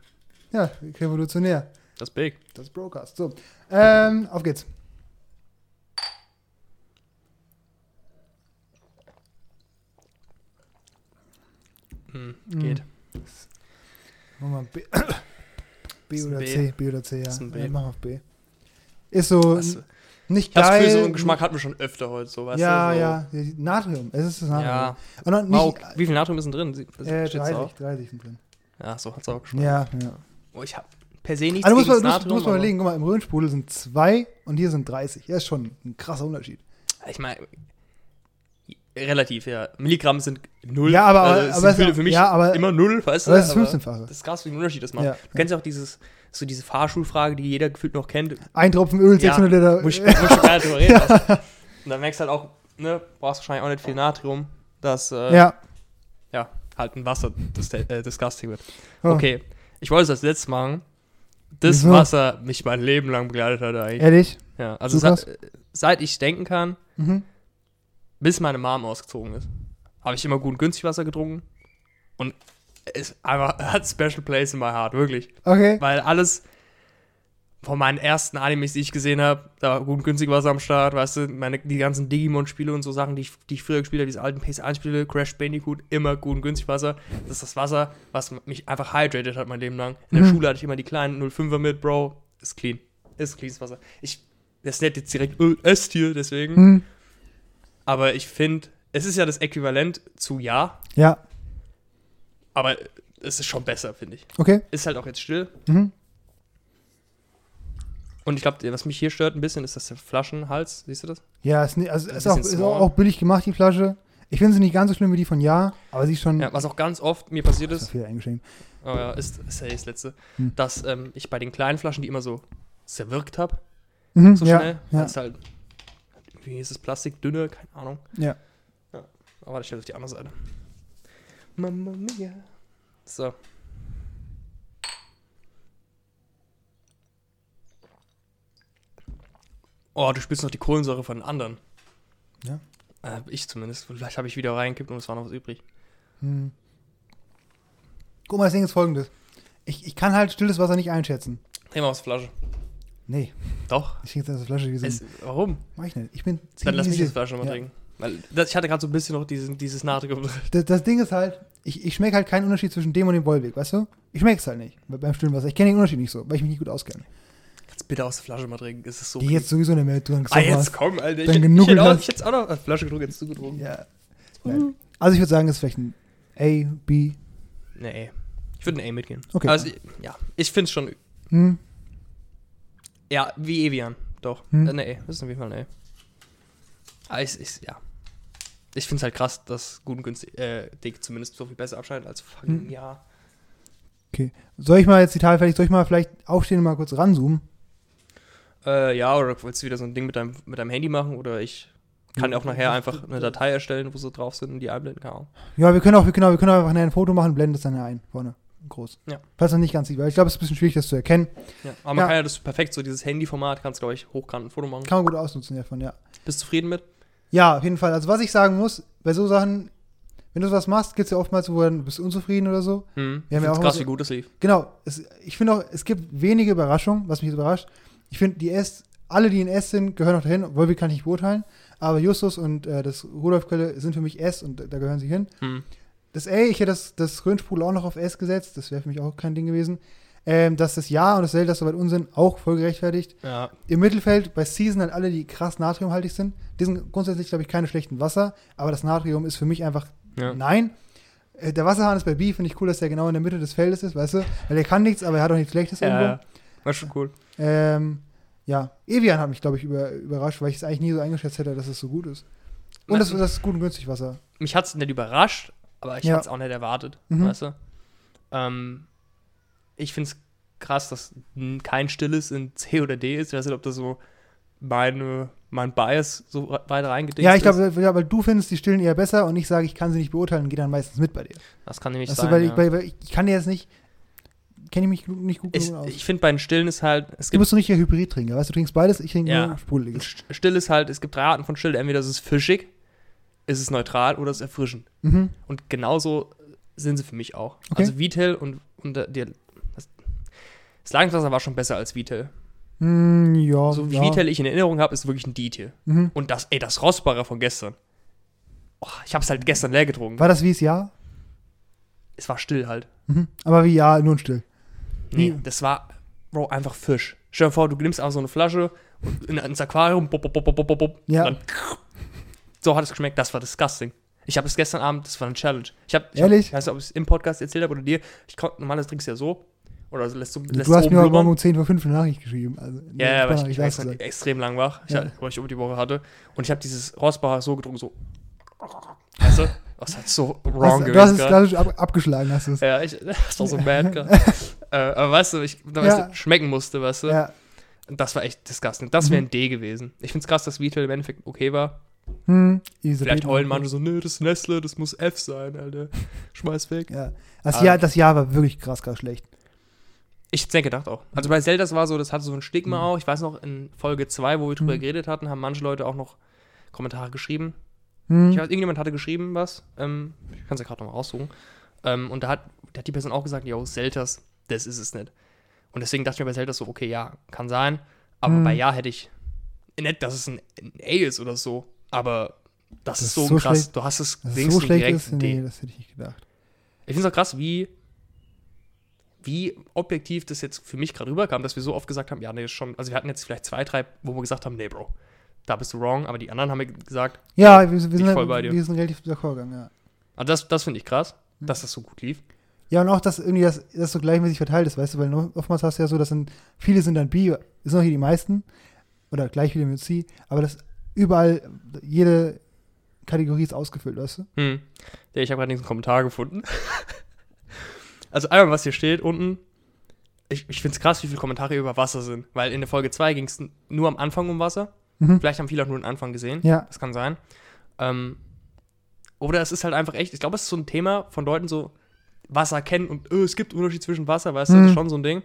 Ja, revolutionär. Das ist big. Das ist Broadcast. So. Ähm, auf geht's. Hm, geht. Machen wir *coughs* B. B oder B. C. B oder C, ja. Ist ein B. ja machen wir auf B. Ist so Das, n- nicht ich geil. Gefühl, so einen Geschmack hatten wir schon öfter heute, so, weißt ja, du? So. ja. Natrium. Es ist das Natrium. Ja. Nicht, Wow, wie viel Natrium ist denn drin? Sie- äh, steht's 30, auch? 30 sind drin. Ja, so hat's auch geschmeckt. Ja, ja. Oh, ich hab per se nichts Also muss man, Natrium. muss man überlegen, guck mal, im Röhrenspudel sind zwei und hier sind 30. Ja, ist schon ein krasser Unterschied. Ich meine, relativ, ja. Milligramm sind null. Ja, aber- also, aber für, für mich ja, aber- immer null, weißt du? Das ist aber 15-fache. Das ist krass, wie ein Unterschied das macht. Ja, du kennst ja auch dieses, so diese Fahrschulfrage, die jeder gefühlt noch kennt, Ein Tropfen Öl, Ja, 600 Liter. wo ich, gar nicht drüber reden *laughs* du? Und dann merkst du halt auch, ne, brauchst wahrscheinlich auch nicht viel Natrium, dass äh, ja. ja, halt ein Wasser dis äh, disgusting wird. Oh. Okay, ich wollte es als letztes machen. Das Wieso? Wasser mich mein Leben lang begleitet hat eigentlich. Ehrlich? Ja, also So seit, seit ich denken kann, Mhm. Bis meine Mom ausgezogen ist, habe ich immer gut und günstig Wasser getrunken. Und es *laughs* hat Special Place in my heart, wirklich. Okay. Weil alles von meinen ersten Animes, die ich gesehen habe, da war gut und günstig Wasser am Start, weißt du, meine, die ganzen Digimon-Spiele und so Sachen, die ich, die ich früher gespielt habe, diese alten PS1-Spiele, Crash Bandicoot, immer gut und günstig Wasser. Das ist das Wasser, was mich einfach hydrated hat mein Leben lang. In der Mhm. Schule hatte ich immer die kleinen 05er mit, Bro. Ist clean. Ist cleanes Wasser. Ich, das ist nicht jetzt direkt, äh, esst hier, deswegen. Mhm. Aber ich finde, es ist ja das Äquivalent zu Ja, Ja. aber es ist schon besser, finde ich. Okay. Ist halt auch jetzt still. Mhm. Und ich glaube, was mich hier stört ein bisschen, ist das der Flaschenhals. Siehst du das? Ja, ist, ni- also ist, auch, ist auch, billig gemacht, die Flasche. Ich finde sie nicht ganz so schlimm wie die von Ja, aber sie ist schon. Ja, was auch ganz oft mir passiert ist ist, viel eingeschenkt. oh ja, ist, ist ja das letzte, Hm. dass ähm, ich bei den kleinen Flaschen die immer so zerwirkt habe, Mhm, so ja, schnell. Ja, es halt, wie ist es, Plastik, dünne, keine Ahnung. ja. Aber das stellt auf die andere Seite. Mamma mia. So. Oh, du spürst noch die Kohlensäure von den anderen. Ja. Äh, ich zumindest. Vielleicht habe ich wieder reingekippt und es war noch was übrig. Hm. Guck mal, das Ding ist folgendes. Ich, ich kann halt stilles Wasser nicht einschätzen. Dreh mal aus der Flasche. Nee. Doch. Ich trinke jetzt der Flasche. Es, warum? Mach ich nicht. Ich bin Dann lass mich das Flasche mal Ja. trinken. Weil das, ich hatte gerade so ein bisschen noch diesen, dieses Natrium drin. *laughs* Das, das Ding ist halt, ich, ich schmecke halt keinen Unterschied zwischen dem und dem Bollweg, weißt du? Ich schmecke es halt nicht be- beim stillen Wasser. Ich kenne den Unterschied nicht so, weil ich mich nicht gut auskenne. Kannst bitte aus der Flasche mal trinken. Ist so Die jetzt sowieso nicht mehr tun. Ah, jetzt komm, Alter. Ich, dann hätte- ich, genuggelt hätte auch, ich hätte auch noch eine Flasche getrunken, jetzt du getrunken. Ja. Nein. Also ich würde sagen, es ist vielleicht ein A, B. Nee. Ich würde ein A mitgehen. Okay. Also, ja, ich finde es schon. Hm. Ja, wie Evian. Doch. Hm. Äh, A. Das ist auf jeden Fall A. Aber ich, ich, ja. Ich finde es halt krass, dass gut und günstig, äh, dick zumindest so viel besser abschneidet als fucking Hm. ja. Okay. Soll ich mal jetzt die Teil fertig, soll ich mal vielleicht aufstehen und mal kurz ranzoomen? Äh, ja, oder wolltest du wieder so ein Ding mit deinem, mit deinem Handy machen oder ich kann Ja, auch nachher einfach eine Datei erstellen, wo sie drauf sind und die einblenden kann. Ja, wir können auch, wir können auch, wir können auch einfach ein Foto machen, blenden das dann ein, vorne, groß. Ja. Falls man nicht ganz sieht, weil ich glaube, es ist ein bisschen schwierig, das zu erkennen. Ja. Aber man Ja. kann ja das perfekt, so dieses Handyformat, kannst glaube ich hochkant ein Foto machen. Kann man gut ausnutzen davon, ja. Bist du zufrieden mit? Ja, auf jeden Fall. Also was ich sagen muss, bei so Sachen, wenn du sowas machst, gibt es ja oftmals, wo du bist unzufrieden oder so. Mhm. Wir haben ja auch krass, so- wie gut es lief. Genau, es, ich finde auch, es gibt wenige Überraschungen, was mich überrascht. Ich finde, die S, alle, die in S sind, gehören auch dahin, obwohl wir kann ich nicht beurteilen. Aber Justus und äh, das Rudolf-Quelle sind für mich S und da, da gehören sie hin. Mhm. Das A, ich hätte das, das Röhnsprudel auch noch auf S gesetzt, das wäre für mich auch kein Ding gewesen. Ähm, dass das Ja und das Zelda soweit Unsinn auch voll gerechtfertigt. Ja. Im Mittelfeld bei Season halt alle, die krass natriumhaltig sind. Die sind grundsätzlich, glaube ich, keine schlechten Wasser, aber das Natrium ist für mich einfach ja. nein. Äh, Der Wasserhahn ist bei B, finde ich cool, dass der genau in der Mitte des Feldes ist, weißt du? Weil er kann nichts, aber er hat auch nichts Schlechtes irgendwo. Ja, war schon cool. Ähm, ja, Evian hat mich, glaube ich, über, überrascht, weil ich es eigentlich nie so eingeschätzt hätte, dass es so gut ist. Und das, das ist gut und günstig Wasser. Mich hat es nicht überrascht, aber ich Ja. hatte es auch nicht erwartet, Mhm. weißt du? Ähm, ich finde es krass, dass kein stilles in C oder D ist. Ich weiß nicht, ob das so meine, mein Bias so re- weiter reingedingst Ja, ich ist. glaube, ja, weil du findest die Stillen eher besser und ich sage, ich kann sie nicht beurteilen gehe dann meistens mit bei dir. Das kann nämlich du, sein. weil, ja. ich, weil, weil ich kann dir jetzt nicht, kenne ich mich nicht gut ich genug aus. ich finde, bei den Stillen ist halt, es du bist doch nicht der Hybrid-Trinker, weißt du, du trinkst beides, ich trinke Ja. nur sprudeliges. St- Still ist halt, es gibt drei Arten von Still. Entweder ist es fischig, ist es neutral oder ist es erfrischend. Mhm. Und genauso sind sie für mich auch. Okay. Also Vitel und, und der, das, das Leitungswasser war schon besser als Vitel. Mm, ja, So wie ja. Vitel ich in Erinnerung habe, ist wirklich ein Detail. Mhm. Und das, ey, das Rossbarer von gestern. Oh, ich habe es halt gestern leer getrunken. War das wie es Ja? Es war still halt. Mhm. Aber wie Ja, nur ein Still. Nee, das war, Bro, einfach Fisch. Stell dir vor, du nimmst einfach so eine Flasche und in, ins Aquarium, bop, bop, bop, bop, bop, Ja. dann so hat es geschmeckt. Das war disgusting. Ich habe es gestern Abend, das war eine Challenge. Ich habe, Ehrlich? Ich weiß nicht, ob ich es im Podcast erzählt habe oder dir. Ich konnte, normalerweise trinkst du ja so. Oder so lässt du, lässt du hast mir. Morgen um 10 vor 5 eine Nachricht geschrieben. Also, Ja, ja, aber ich, ich war extrem lang wach, ich, Ja. weil ich über die Woche hatte. Und ich habe dieses Rossbacher so getrunken, so. Weißt du? Das hat so wrong gewesen. du hast es klassisch ab, abgeschlagen, hast du es. ja, ich, das war so mad. grad. *laughs* äh, aber weißt du, ich da, Ja. weißt du, schmecken musste, weißt du? Ja. Und das war echt disgusting. Das wäre Mhm. ein D gewesen. Ich finde es krass, dass Vitel im Endeffekt okay war. Hm, Vielleicht heulen manche so, nö, das ist Nestle, das muss F sein, Alter. *laughs* Schmeiß weg. Ja. Das, Ah. Jahr, das Jahr war wirklich krass, krass schlecht. Ich hätte gedacht auch. Also bei Zeldas war so, das hatte so ein Stigma Mhm. auch. Ich weiß noch, in Folge 2, wo wir drüber Mhm. geredet hatten, haben manche Leute auch noch Kommentare geschrieben. Hm. Ich weiß, irgendjemand hatte geschrieben was. Ähm, ich kann es ja gerade nochmal raussuchen. Ähm, und da hat, da hat die Person auch gesagt, yo, Zeltas, das ist es nicht. Und deswegen dachte ich mir bei Zeltas so, okay, ja, kann sein. Aber Mhm. bei Ja hätte ich, nicht, dass es ein, ein A ist oder so, aber das, Das ist so, so krass. schlecht. Du hast es links so direkt ist, D. nee, das hätte ich nicht gedacht. Ich finde es auch krass, wie, wie objektiv das jetzt für mich gerade rüberkam, dass wir so oft gesagt haben, ja, nee, ist schon, also wir hatten jetzt vielleicht zwei, drei, wo wir gesagt haben, nee, Bro, da bist du wrong, aber die anderen haben mir gesagt, Ja, wir, wir, sind, voll bei dir. wir sind relativ d'accord gegangen, ja. ah, das, das finde ich krass, Mhm. dass das so gut lief. Ja, und auch, dass irgendwie das, das so gleichmäßig verteilt ist, weißt du, weil oftmals hast du ja so, dass sind, viele sind dann B, ist noch hier die meisten, oder gleich viele mit C, aber das überall, jede Kategorie ist ausgefüllt, weißt du? Hm. Ja, ich habe gerade diesen Kommentar gefunden. *laughs* also einmal, was hier steht unten. Ich, ich finde es krass, wie viele Kommentare über Wasser sind. Weil in der Folge 2 ging es nur am Anfang um Wasser. Mhm. Vielleicht haben viele auch nur den Anfang gesehen. Ja, Das kann sein. Ähm, oder es ist halt einfach echt, ich glaube, es ist so ein Thema von Leuten so, Wasser kennen und äh, es gibt einen Unterschied zwischen Wasser, weißt du, das Mhm. ist schon so ein Ding.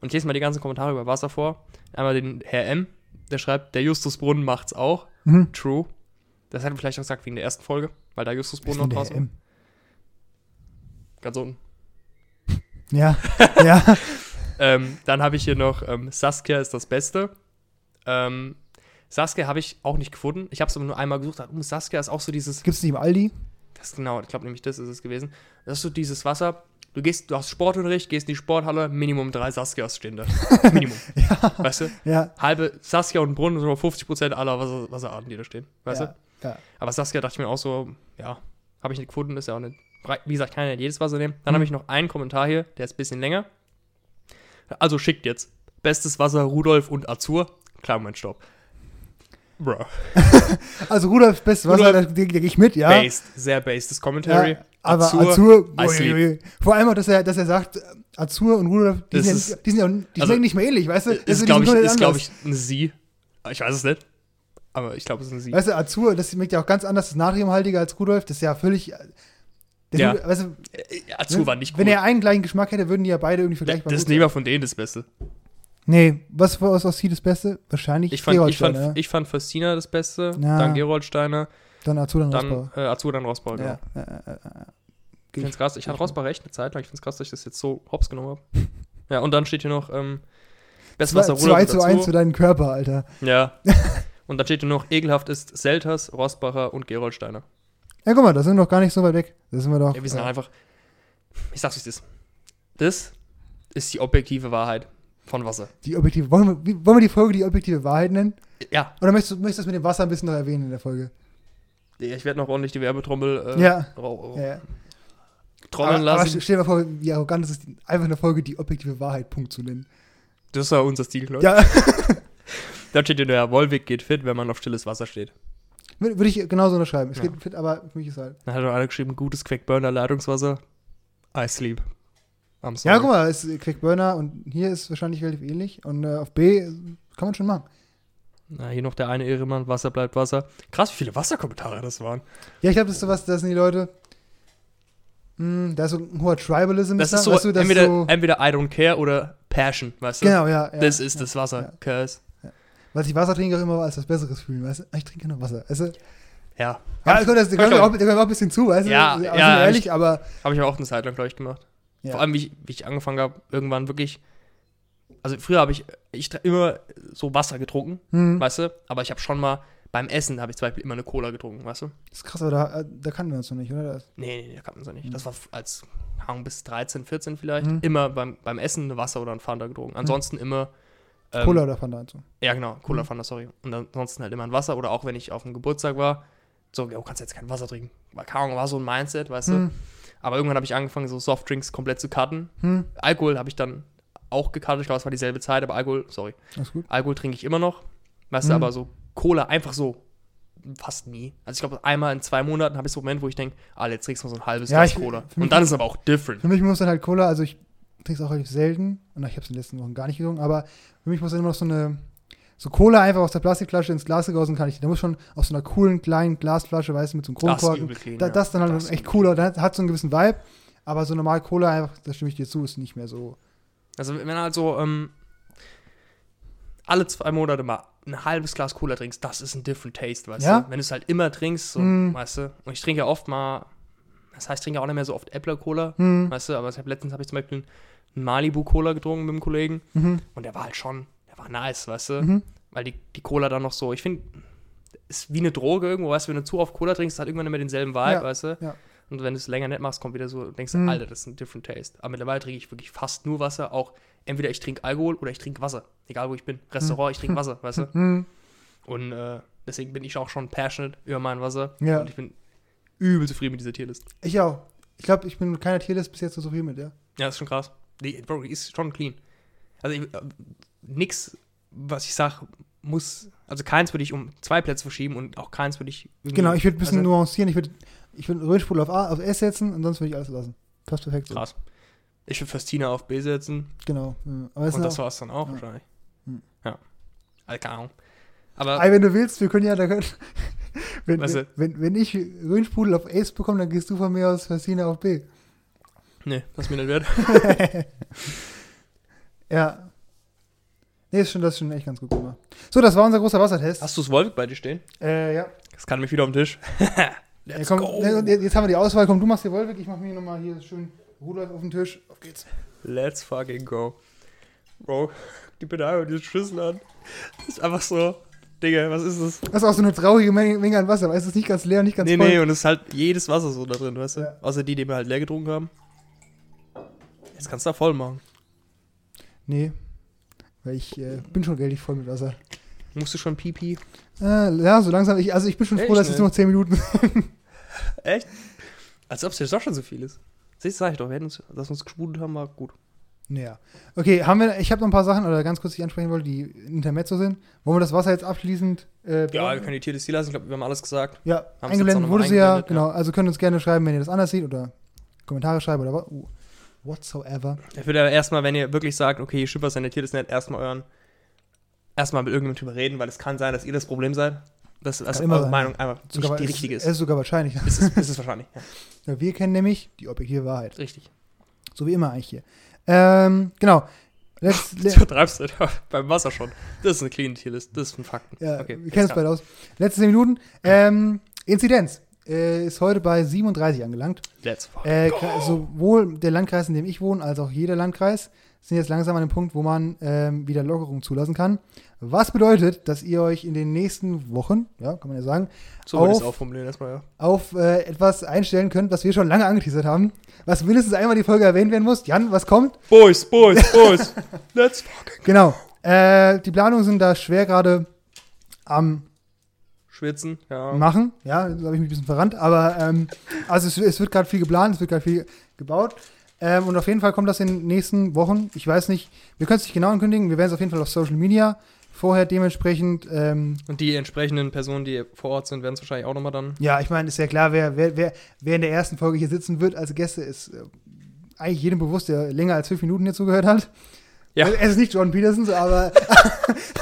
Und ich lese mal die ganzen Kommentare über Wasser vor. Einmal den Herr M., der schreibt, der Justusbrunnen macht's auch. mhm. True. Das hat er vielleicht auch gesagt wegen der ersten Folge, weil da Justusbrunnen Wer noch draußen war. Ganz unten. M? Ja, *laughs* ja. Ähm, dann habe ich hier noch, ähm, Saskia ist das Beste. Ähm, Saskia habe ich auch nicht gefunden. Ich habe es aber nur einmal gesucht. Um Saskia ist auch so dieses. Gibt's nicht im Aldi? Das genau, ich glaube nämlich, das ist es gewesen. Das ist so dieses Wasser. Du gehst, du hast Sportunterricht, gehst in die Sporthalle, Minimum drei Saskias stehen da. *laughs* Minimum. ja. Weißt du? Ja. Halbe Saskia und Brunnen, so 50% aller Wasser, Wasserarten, die da stehen. Weißt ja. du? Ja. Aber Saskia dachte ich mir auch so, ja, habe ich nicht gefunden, ist ja auch nicht. Wie gesagt, kann ja nicht jedes Wasser nehmen. Dann Mhm. habe ich noch einen Kommentar hier, der ist ein bisschen länger. Also schickt jetzt. Bestes Wasser, Rudolf und Azur. Klar, Moment, stopp. Bro. *laughs* Also Rudolfs bestes Wasser, da Rudolf- da gehe ich mit, ja. Based, sehr based, das Commentary. ja aber Azur, Azur, ui, vor allem auch, dass er, dass er sagt, Azur und Rudolf, die Das sind, ist- ja, die sind ja, die also- nicht mehr ähnlich, weißt du? Ist, glaube ich, ist, glaub ich, ein Sie. Ich weiß es nicht. Aber ich glaube, es ist ein Sie. Weißt du, Azur, das schmeckt ja auch ganz anders, das ist natriumhaltiger als Rudolf, das ist ja völlig, äh, das, Ja. weißt du, Äh, Azur war nicht gut. wenn er einen gleichen Geschmack hätte, würden die ja beide irgendwie das vergleichbar ist gut sein. lieber von denen das Beste. Nee, was war aus Ossi das Beste? Wahrscheinlich Ich fand, ich, Gerolsteiner, fand, ja. ich fand Festina das Beste, Ja. dann Geroldsteiner, Dann Azur, dann, dann Rosbach. äh, Azur, dann Rossbauer. Genau. Ja, ja, ja. Ich find's krass. Ich hatte Rossbach recht eine Zeit lang. Ich find's krass, dass ich das jetzt so hops genommen habe. ja, und dann steht hier noch ähm, Bestes Zwei, Wasser zwei Rudolf zu und eins Azur. für deinen Körper, Alter. Ja. *laughs* und dann steht hier noch ekelhaft ist Selters, Rossbacher und Geroldsteiner. Ja, guck mal, da sind wir doch gar nicht so weit weg. Da sind wir doch. Ja, wir sind äh, einfach. Ich sag's, wie es ist. Das ist die objektive Wahrheit von Wasser. die objektive. Wollen wir, wollen wir die Folge die objektive Wahrheit nennen? Ja, Oder möchtest du möchtest du das mit dem Wasser ein bisschen noch erwähnen in der Folge? Ich werde noch ordentlich die Werbetrommel äh, ja. ja, trommeln aber, aber lassen. stell dir mal vor, wie arrogant es ist, einfach eine Folge die objektive Wahrheit Punkt zu nennen. das ist ja unser Stil, glaube ich. Ja, *laughs* Da steht hier, der Wolwig geht fit, wenn man auf stilles Wasser steht. würde ich genauso unterschreiben. Es Ja. geht fit, aber für mich ist halt. Dann hat noch einer geschrieben, gutes Quickburner Leitungswasser. I sleep. I'm sorry. Ja, guck mal, es ist Quickburner und hier ist wahrscheinlich relativ ähnlich. Und äh, auf B kann man schon machen. Na, hier noch der eine Ehremann, Wasser bleibt Wasser. Krass, wie viele Wasserkommentare das waren. Ja, ich glaube, das ist sowas, das sind die Leute. Mh, da ist so ein hoher Tribalism. Das da, ist so, weißt du, das entweder, so entweder I don't care oder Passion, weißt du? Genau, ja. ja Das ist ja, das Wasser. ja. Curse. Was ich Wasser trinke, auch immer als was Besseres fühlen, weißt du? Ich trinke nur Wasser. Weißt du? Ja. Ja, das kommt, das, gehört ich auch, auch- ein bisschen zu, weißt du? Ja, Also, ja, ehrlich, aber. Habe ich auch eine Zeit lang, glaube ich, gemacht. Ja. Vor allem, wie ich, wie ich angefangen habe, irgendwann wirklich. Also früher habe ich, ich immer so Wasser getrunken, Hm, weißt du? Aber ich habe schon mal beim Essen habe ich zum Beispiel immer eine Cola getrunken, weißt du? das ist krass, aber da, da kannten wir uns noch nicht, oder? Das, Nee, nee, da kann man so nicht. Mhm. Das war als Ahnung, bis 13, 14 vielleicht. Mhm. Immer beim, beim Essen ein Wasser oder ein Fanta getrunken. Ansonsten immer. ähm, Cola oder Fanta und so. Ja, genau, Cola Mhm. Fanta, sorry. Und ansonsten halt immer ein Wasser oder auch wenn ich auf dem Geburtstag war, so, ja, du kannst jetzt kein Wasser trinken. War, keine war so ein Mindset, weißt du? Aber irgendwann habe ich angefangen, so Softdrinks komplett zu cutten. Alkohol habe ich dann auch gecuttet, ich glaube, es war dieselbe Zeit, aber Alkohol, sorry, alles gut. Alkohol trinke ich immer noch. Weißt Mhm. du, aber so Cola einfach so fast nie. Also ich glaube, einmal in zwei Monaten habe ich so einen Moment, wo ich denke, ah, jetzt trinkst du mal so ein halbes Ja, Glas Cola. mich- Und dann ist es aber auch different. Für mich muss dann halt Cola, also ich trinke es auch relativ selten. Und ich habe es in den letzten Wochen gar nicht getrunken, aber für mich muss dann immer noch so eine. So Cola einfach aus der Plastikflasche ins Glas gegossen kann ich. Da muss schon aus so einer coolen kleinen Glasflasche, weißt du, mit so einem Das ist Kronkorken. übel clean, Da, das dann halt Das echt cooler. Da hat so einen gewissen Vibe. Aber so normal Cola einfach, da stimme ich dir zu, ist nicht mehr so. Also wenn halt so ähm, alle zwei Monate mal ein halbes Glas Cola trinkst, das ist ein different taste, weißt Ja? du? Wenn du es halt immer trinkst, so, Mm. weißt du? Und ich trinke ja oft mal, das heißt, ich trinke ja auch nicht mehr so oft Äppler Cola, Hm. weißt du? Aber ich hab, letztens habe ich zum Beispiel einen Malibu Cola getrunken mit einem Kollegen Mhm. und der war halt schon, der war nice, weißt du? Mhm. Weil die, die Cola dann noch so, ich finde, ist wie eine Droge irgendwo, weißt du, wenn du zu oft Cola trinkst, hat irgendwann immer denselben Vibe, Ja, weißt du? ja. Und wenn du es länger nicht machst, kommt wieder so, denkst du, Mhm. Alter, das ist ein different taste. Aber mittlerweile trinke ich wirklich fast nur Wasser, auch entweder ich trinke Alkohol oder ich trinke Wasser. Egal wo ich bin. Restaurant, ich trinke Wasser, *laughs* weißt du? Mhm. Und äh, deswegen bin ich auch schon passionate über mein Wasser. Ja. Und ich bin übel zufrieden mit dieser Tierlist. Ich auch. Ich glaube, ich bin mit keiner Tierlist bis jetzt so zufrieden mit, ja. Ja, ist schon krass. Die, Bro, ist schon clean. Also ich, äh, nix, was ich sag, muss, also keins würde ich um zwei Plätze verschieben und auch keins würde ich Genau, ich würde ein bisschen also, nuancieren. Ich würde ich würd Röhrsprudel auf, A, auf S setzen und sonst würde ich alles lassen. Passt perfekt. so. Krass. Ich würde Festina auf B setzen Genau. Ja. Aber es und das auch, war's dann auch ja. wahrscheinlich. Hm. Ja. Also, keine Ahnung. Aber Ey, wenn du willst, wir können ja, da können, *laughs* wenn, Weißt du- wenn, wenn ich Röhrsprudel auf S bekomme, dann gehst du von mir aus Fassina auf B. Nee, das ist mir nicht wert. *laughs* Ja. Nee, ist schon, das ist schon echt ganz gut gemacht. So, das war unser großer Wassertest. Hast du das Wolwig bei dir stehen? Äh, ja. Das kann mich wieder auf den Tisch. *laughs* ja Let's komm, go. ne, und jetzt haben wir die Auswahl. Komm, du machst die Wolwig, ich mach mir nochmal hier schön Rudolf auf den Tisch. Auf geht's. Let's fucking go. Bro, *laughs* gib bitte einmal diesen Schlüssel an. Das ist einfach so, Digga, was ist das? Das ist auch so eine traurige Menge, Menge an Wasser, weil es ist nicht ganz leer, nicht ganz Nee, voll. nee, und es ist halt jedes Wasser so da drin, weißt du? Ja. Außer die, die wir halt leer getrunken haben. Jetzt kannst du da voll machen. Nee, weil ich äh, bin schon geldig voll mit Wasser. Musst du schon Pipi? Äh, ja, so langsam, ich, also ich bin schon froh, dass es ne? nur noch 10 Minuten *laughs* *laughs* Echt? Als ob es jetzt doch schon so viel ist. Siehst du, sag ich doch, wir hätten uns, dass wir uns gespudelt haben, war gut. Naja. Okay, haben wir, ich habe noch ein paar Sachen, oder ganz kurz, die ich ansprechen wollte, die Intermezzo sind. Wollen wir das Wasser jetzt abschließend äh, Ja, wir können die Tierliste lassen, ich glaube, wir haben alles gesagt. Ja, Haben eingeblendet wurde mal sie ja, genau. Also könnt uns gerne schreiben, wenn ihr das anders seht oder Kommentare schreiben oder wa- uh, whatsoever. Ich würde aber erstmal, wenn ihr wirklich sagt, okay, ihr schippt was in der Tierliste nicht, erstmal euren, erstmal mit irgendjemandem drüber reden, weil es kann sein, dass ihr das Problem seid. Dass, dass immer eure Meinung einfach Sogar, nicht die richtige ist. Es ist sogar wahrscheinlich. Ist es, ist es *laughs* wahrscheinlich. Ja, Ja, wir kennen nämlich die objektive Wahrheit. richtig. So wie immer eigentlich hier. Ähm, genau. Let's, *laughs* Du übertreibst du *laughs* beim Wasser schon. Das ist eine clean Tierliste, das ist ein Fakten. Ja, okay, wir kennen es beide aus. Letzte 10 Minuten. Ähm, Inzidenz äh, ist heute bei 37 angelangt. Let's fuck. Äh, sowohl der Landkreis, in dem ich wohne, als auch jeder Landkreis sind jetzt langsam an dem Punkt, wo man ähm, wieder Lockerung zulassen kann. Was bedeutet, dass ihr euch in den nächsten Wochen, ja, kann man ja sagen, So auf- auch formulieren erstmal, ja. auf äh, etwas einstellen könnt, was wir schon lange angeteasert haben, was mindestens einmal die Folge erwähnt werden muss. Jan, was kommt? Boys, Boys, *laughs* Boys. Let's fuck. Genau. Äh, die Planungen sind da schwer gerade am Schwitzen, ja. machen. Ja, da habe ich mich ein bisschen verrannt. Aber ähm, also es, es wird gerade viel geplant, es wird gerade viel gebaut. Ähm, und auf jeden Fall kommt das in den nächsten Wochen. Ich weiß nicht, wir können es nicht genau ankündigen. Wir werden es auf jeden Fall auf Social Media vorher dementsprechend. Ähm, Und die entsprechenden Personen, die vor Ort sind, werden es wahrscheinlich auch nochmal dann. ja, ich meine, ist ja klar, wer, wer, wer, wer in der ersten Folge hier sitzen wird als Gäste, ist äh, eigentlich jedem bewusst, der länger als fünf Minuten hier zugehört hat. Ja. Also, Es ist nicht John Peterson, so, aber,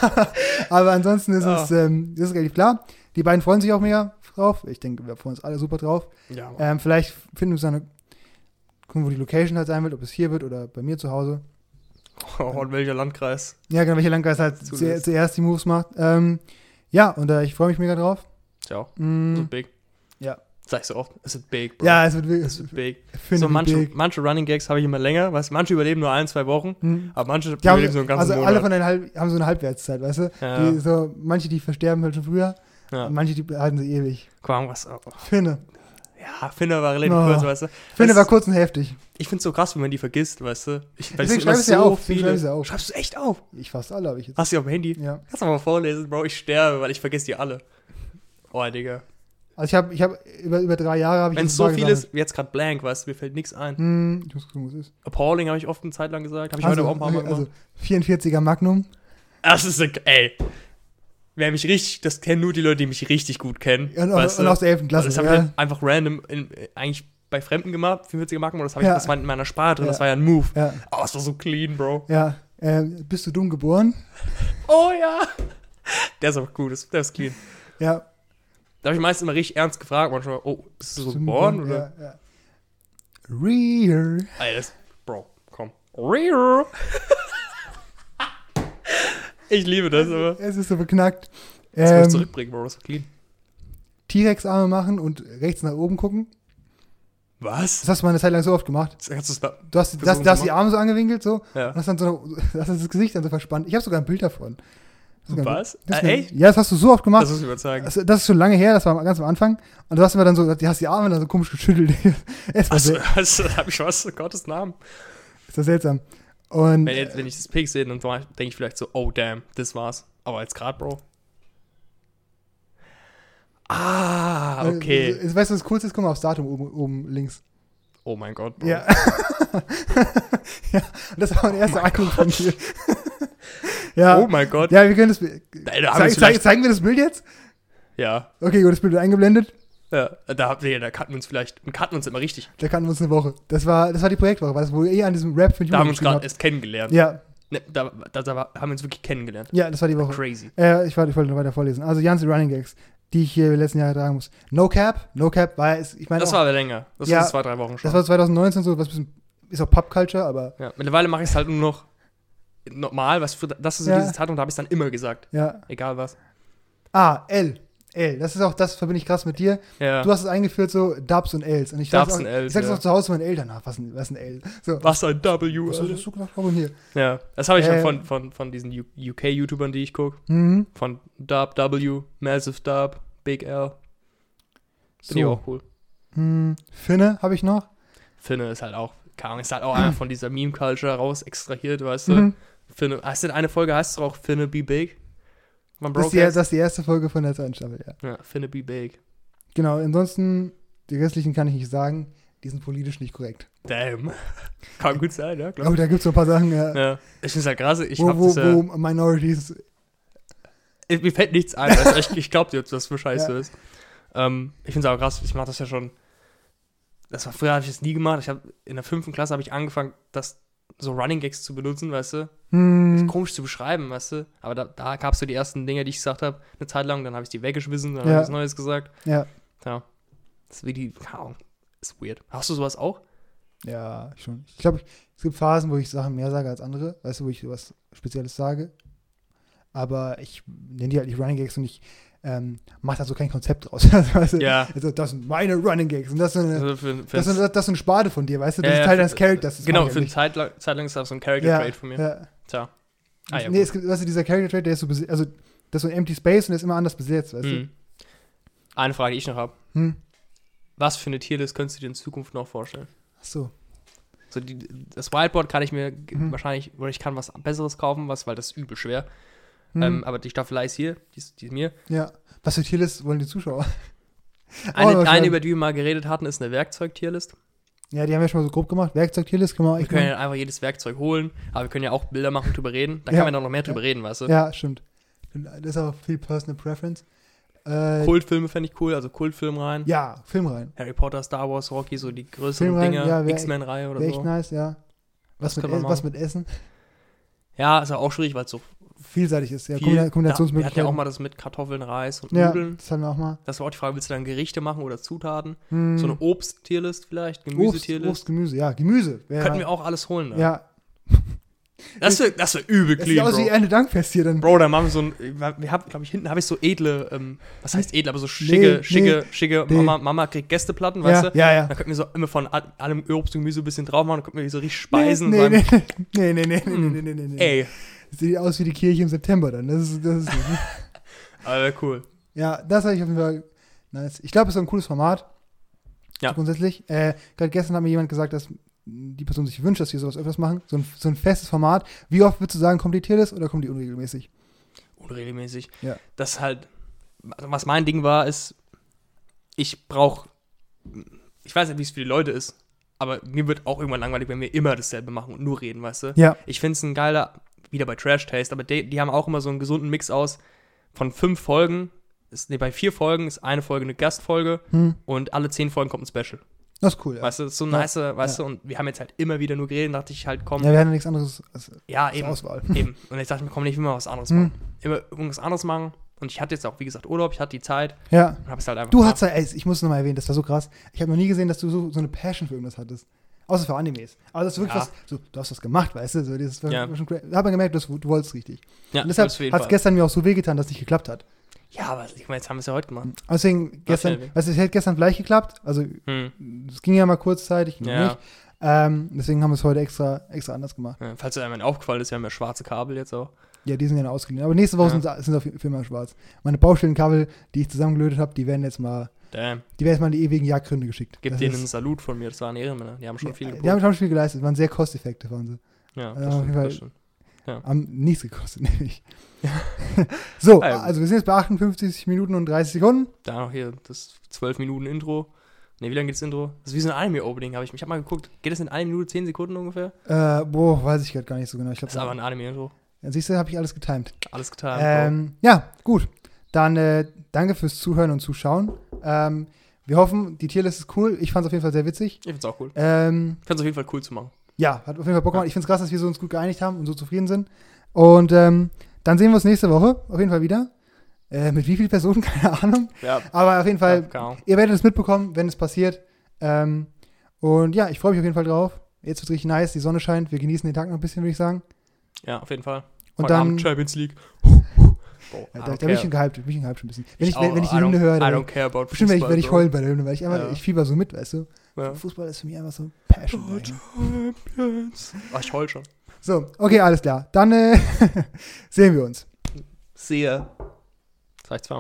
*laughs* aber ansonsten ist es, Ah. ähm, das ist relativ klar. Die beiden freuen sich auch mega drauf. Ich denke, wir freuen uns alle super drauf. Ja. Ähm, vielleicht finden wir uns eine, gucken, wo die Location halt sein wird, ob es hier wird oder bei mir zu Hause. *laughs* Und welcher Landkreis? Ja, genau, welcher Landkreis halt zu, zuerst die Moves macht. Ähm, ja, und äh, ich freue mich mega drauf. Tja, Mm, so big. ja. Sag ich so oft. Es wird big, Bro. ja, es wird Es wirklich. wird big. *laughs* So manche, big. manche Running Gags habe ich immer länger. Weißt, du, manche überleben nur ein, zwei Wochen, Mhm. aber manche Die haben, überleben so einen ganzen also Monat. alle von denen haben so eine Halbwertszeit, weißt du? Ja. Die, so, manche, die versterben halt schon früher, ja. und manche, die behalten sie ewig. Mal, was. oh, Finde. Ja, Finde war relativ Oh. kurz, weißt du. Finde Das- war kurz und heftig. Ich finde es so krass, wenn man die vergisst, weißt du. Ich, weil es Deswegen schreib es ja auf, deswegen viele. schreib auf. Schreibst du echt auf? Ich fast alle habe ich jetzt. Hast du die auf dem Handy? Ja. Kannst du mal vorlesen, Bro. Ich sterbe, weil ich vergesse die alle. Oh, Digga. Also ich habe ich hab über, über drei Jahre habe ich Wenn es so viel ist, jetzt gerade blank, weißt du, mir fällt nichts ein. Hm, ich muss gucken, was es ist. Appalling habe ich oft eine Zeit lang gesagt. Habe ich also, heute auch Mal also gemacht. 44er Magnum. Das ist, ey. Wer mich richtig, das kennen nur die Leute, die mich richtig gut kennen. Und, weißt und aus der 11. Also Klasse. das habe ja. ich halt einfach random in, eigentlich bei Fremden gemacht, 45er Marken, das, ich, Ja. das war in meiner Spar drin, das Ja. war ja ein Move. ja, Oh, das war so clean, Bro. ja. Äh, bist du dumm geboren? Oh ja. Der ist aber gut, das- der ist clean. Ja. Da habe ich meistens immer richtig ernst gefragt, manchmal, oh, bist du so geboren? Oder? Ja, ja. Rear. Das, Bro, komm. Rear. *laughs* ich liebe das, aber. Es ist so beknackt. Das muss ich Ähm, zurückbringen, Bro, das war clean. T-Rex-Arme machen und rechts nach oben gucken. Was? Das hast du mal eine Zeit lang so oft gemacht. Kannst du's da- Du hast, das, hast zu die Arme so angewinkelt so Ja. und hast dann so hast das Gesicht dann so verspannt. Ich habe sogar ein Bild davon. Das Was? Das Äh, echt? Ja, das hast du so oft gemacht. Das muss ich überzeugen. Das, das ist schon lange her, das war ganz am Anfang. Und du hast immer dann so, du hast die Arme dann so komisch geschüttelt. *laughs* es war sehr, was? Hab ich was? Gottes Namen. ist das seltsam. Und Wenn, jetzt, wenn ich das Pick sehe, dann denke ich vielleicht so, oh damn, das war's. Aber jetzt gerade, Bro. Ah, äh, okay. äh, weißt du, was coolste ist? Guck mal aufs Datum oben, oben links. Oh mein Gott, Bro. Ja. *laughs* ja, das war mein erster Eindruck von dir. *laughs* ja. Oh mein Gott. ja, wir können das. Da wir Zeig, zeig, zeigen wir das Bild jetzt? ja, Okay, gut, das Bild wird eingeblendet. Ja, da, habt ihr- da cutten wir uns vielleicht, wir cutten uns immer richtig. Da kannten wir uns eine Woche. Das war, das war die Projektwoche, weil das wohl eh an diesem Rap mit Da haben wir uns gerade erst kennengelernt. Ja, Ne, da, da, da haben wir uns wirklich kennengelernt. ja, das war die Woche. Crazy. Äh, ich, wollte, ich wollte noch weiter vorlesen. Also, Jans Running Gags, die ich hier die letzten Jahre tragen muss. No Cap, No Cap war es, ich meine, Das auch- war aber länger. Das Ja, war zwei, drei Wochen schon. das war 2019 so, was bisschen, ist auch Pop-Culture, aber ja. Mittlerweile mache ich es halt nur noch normal, was für, das ist so Ja. diese Zeitung, da habe ich es dann immer gesagt. ja. Egal was. Ah, L. L. Das ist auch, das verbinde ich krass mit dir. Ja. Du hast es eingeführt so Dubs und Ls. Und ich Dubs auch, und Ls, ich sag's ja. auch zu Hause meinen Eltern nach. Was, ein- was ein L? So, Was ein W. was hast du gesagt? Warum hier? Ja, das habe ich Äh, von, von, von diesen UK-YouTubern, die ich gucke. Mhm. Von Dub W, Massive Dub, Big L. Finde ich So. auch cool. Hm, Finne habe ich noch. Finne ist halt auch, keine Ahnung, ist halt auch einer von dieser Meme-Culture raus extrahiert, weißt du? Mhm. Finne, heißt denn eine Folge, heißt es auch Finne Be Big? Von Das ist, die, das ist die erste Folge von der zweiten Staffel, ja. Ja, Finne Be Big. Genau, ansonsten, die restlichen kann ich nicht sagen. Die sind politisch nicht korrekt. Damn. *laughs* Kann gut sein, ja, klar. Oh, da gibt es so ein paar Sachen, ja, Ja, ich finde es halt krass, ich wo, hab wo, das ja, Minorities. ich- mir fällt nichts ein, also ich, ich glaube dir, dass das für *laughs* Scheiße Ja. ist. Ähm, ich finde es auch krass, ich mache das ja schon, das war früher, habe ich das nie gemacht, ich habe, in der fünften Klasse habe ich angefangen, das so Running Gags zu benutzen, weißt du, Hm, komisch zu beschreiben, weißt du, aber da, da gab es so die ersten Dinge, die ich gesagt habe, eine Zeit lang, dann habe ich die weggeschmissen, dann Ja. habe ich was Neues gesagt, ja, ja, das ist wie die, keine Ahnung, ist weird. Hast du sowas auch? ja, schon. Ich glaube, es gibt Phasen, wo ich Sachen mehr sage als andere. Weißt du, wo ich was Spezielles sage. Aber ich nenne die halt nicht Running Gags und ich ähm, mache da so kein Konzept draus. *laughs* du? Ja. Also, das sind meine Running Gags und das ist Also für, für das ist, das eine Spade von dir, weißt du? Das Ja, ist Teil deines Charakters. das genau, für eine. Zeit lang, Zeit lang ist das so ein Character ja, Trait von mir. Ja. Tja. Ah, ja, nee, es gibt, weißt du, dieser Character Trait, der ist so, also, das ist so ein Empty Space und der ist immer anders besetzt, weißt Hm. Eine Frage, die ich noch habe. du? Hm. Was für eine Tierlist könntest du dir in Zukunft noch vorstellen? Ach so. So die, das Wildboard kann ich mir Mhm. wahrscheinlich, oder ich kann was Besseres kaufen, was, weil das ist übel schwer. Hm. Ähm, aber die Staffelei ist hier, die ist, die ist mir. ja. Was für Tierlist wollen die Zuschauer? *laughs* Eine, aber eine, über die wir mal geredet hatten, ist eine Werkzeug-Tierlist. Ja, die haben wir schon mal so grob gemacht. Werkzeug-Tierlist können wir auch Wir echt können ja einfach jedes Werkzeug holen, aber wir können ja auch Bilder machen und drüber reden. Da Ja. kann man doch noch mehr drüber reden, weißt du? Ja, stimmt. Das ist auch viel Personal Preference. Äh, Kultfilme fände ich cool, also Kultfilm rein. Ja, Film rein. Harry Potter, Star Wars, Rocky, so die größeren Film rein, Dinge, ja, X-Men-Reihe oder Wäre echt so. nice, ja. Was Das mit, E- was mit Essen? Ja, ist ja auch schwierig, weil es so Vielseitig ist, ja. viel, Kombina- ja, wir hatten Kombinationsmöglichkeiten. ja auch mal das mit Kartoffeln, Reis und Ja, Nudeln. das haben wir auch mal. Das war auch die Frage, willst du dann Gerichte machen oder Zutaten? Hm, So eine Obst-Tierlist vielleicht, Obst, Gemüse-Tierlist. Obst, Gemüse, ja. Gemüse. Könnten wir auch alles holen. Da. Ja. Das wäre das wär übel Das sieht clean, aus wie Dankfest hier dann. Bro, da machen wir so ein, wir haben, glaube ich, hinten habe ich so edle, ähm, was heißt edle, aber so schicke, Nee, schicke, schicke, nee. Mama, Mama kriegt Gästeplatten, weißt Ja, du? ja, ja. Da könnten wir so immer von all- allem Obst und Gemüse ein bisschen drauf machen, dann könnten wir die so richtig speisen. Nee, nee, nee, nee, nee, nee, nee, nee, nee, nee, nee. Ey, sieht aus wie die Kirche im September dann. Das ist, das ist *laughs* aber wär cool. ja, das habe ich auf jeden Fall nice. Ich glaube, es ist ein cooles Format. Ja. Grundsätzlich. Äh, Gerade gestern hat mir jemand gesagt, dass die Person sich wünscht, dass wir sowas öfters machen. So ein, so ein festes Format. Wie oft würdest du sagen, kommt die Tierlist oder kommt die unregelmäßig? Unregelmäßig. Ja. Das halt, was mein Ding war, ist, ich brauche, ich weiß nicht, wie es für die Leute ist, aber mir wird auch irgendwann langweilig, wenn wir immer dasselbe machen und nur reden, weißt du? Ja. Ich finde es ein geiler, wieder bei Trash Taste, aber die, die haben auch immer so einen gesunden Mix aus von fünf Folgen. Ist, nee, bei vier Folgen ist eine Folge eine Gastfolge Hm. und alle zehn Folgen kommt ein Special. Das ist cool, ja. Weißt du, das ist so Ja, nice, weißt du, und wir haben jetzt halt immer wieder nur geredet, dachte ich halt, komm, Ja, ja, wir hatten nichts anderes als, als eben, Auswahl. *laughs* eben. Und ich dachte mir, komm, ich will mal was anderes Hm. machen. Immer irgendwas anderes machen. Und ich hatte jetzt auch, wie gesagt, Urlaub, ich hatte die Zeit Ja. und habe es halt einfach Du gemacht. hast ja, ey, ich muss es nochmal erwähnen, das war so krass. Ich habe noch nie gesehen, dass du so, so eine Passion für irgendwas hattest. Außer für Animes. Aber das ist wirklich Ja. was, so, du hast was gemacht, weißt du? So, das war, Ja. schon crazy. Ich habe gemerkt, du, du wolltest richtig. Ja, Und deshalb hat es gestern mir auch so wehgetan, dass es nicht geklappt hat. Ja, aber ich meine, jetzt haben wir es ja heute gemacht. Deswegen, gestern, du, es hätte gestern vielleicht geklappt. Also, Hm. es ging ja mal kurzzeitig, noch Ja. nicht. Ähm, deswegen haben wir es heute extra, extra anders gemacht. ja. Falls dir einmal aufgefallen ist, wir haben ja schwarze Kabel jetzt auch. Ja, die sind ja noch ausgeliehen. Aber nächste Woche Ja. sind, sind auf jeden Fall mal schwarz. Meine Baustellenkabel, die ich zusammengelötet habe, die werden jetzt mal, Damn. die werden jetzt mal in die ewigen Jagdgründe geschickt. Gib Das denen einen Salut von mir, das waren Ehrenmänner. Die haben schon viel die, die haben geboten. schon viel geleistet, waren sehr kosteffektiv, waren sie. Ja, Ja, das stimmt, das stimmt. Am nichts gekostet, *laughs* nämlich. *laughs* so, ja, also wir sind jetzt bei 58 Minuten und 30 Sekunden. Da noch hier das 12 Minuten Intro. Ne, wie lange geht das Intro? Das ist wie so ein Anime-Opening, habe ich. Ich habe mal geguckt. Geht das in 1 Minute 10 Sekunden ungefähr? Äh, boah, weiß ich gerade gar nicht so genau. Ich Das ist aber ein Anime-Intro. ja, siehst du, habe ich alles getimed. Alles getan. Ähm, ja, gut. Dann äh, danke fürs Zuhören und Zuschauen. Ähm, wir hoffen, die Tierlist ist cool. Ich fand es auf jeden Fall sehr witzig. ich finde es auch cool. Ähm, Ich es auf jeden Fall cool zu machen. ja, hat auf jeden Fall Bock gemacht. Ich finde es krass, dass wir so uns gut geeinigt haben und so zufrieden sind. Und ähm, dann sehen wir uns nächste Woche auf jeden Fall wieder. Äh, mit wie vielen Personen? *laughs* Keine Ahnung. Ja, Aber auf jeden Fall, ja, ihr werdet es mitbekommen, wenn es passiert. Ähm, und ja, ich freue mich auf jeden Fall drauf. Jetzt wird richtig nice, die Sonne scheint. Wir genießen den Tag noch ein bisschen, würde ich sagen. Ja, auf jeden Fall. Und Heute dann, Abend Champions League. Bro, da, da bin ich schon gehypt, bin ich schon gehypt schon ein bisschen. Wenn ich, auch, wenn, ich die Hymne höre, dann, bestimmt werde ich, werd ich heulen bei der Hymne, weil ich einfach, Ja. ich fieber so mit, weißt du. Ja. Fußball ist für mich einfach so Passion. Ey. Ach, ich heul schon. So, okay, alles klar. Dann äh, *laughs* sehen wir uns. Sehe. Das reicht zwar.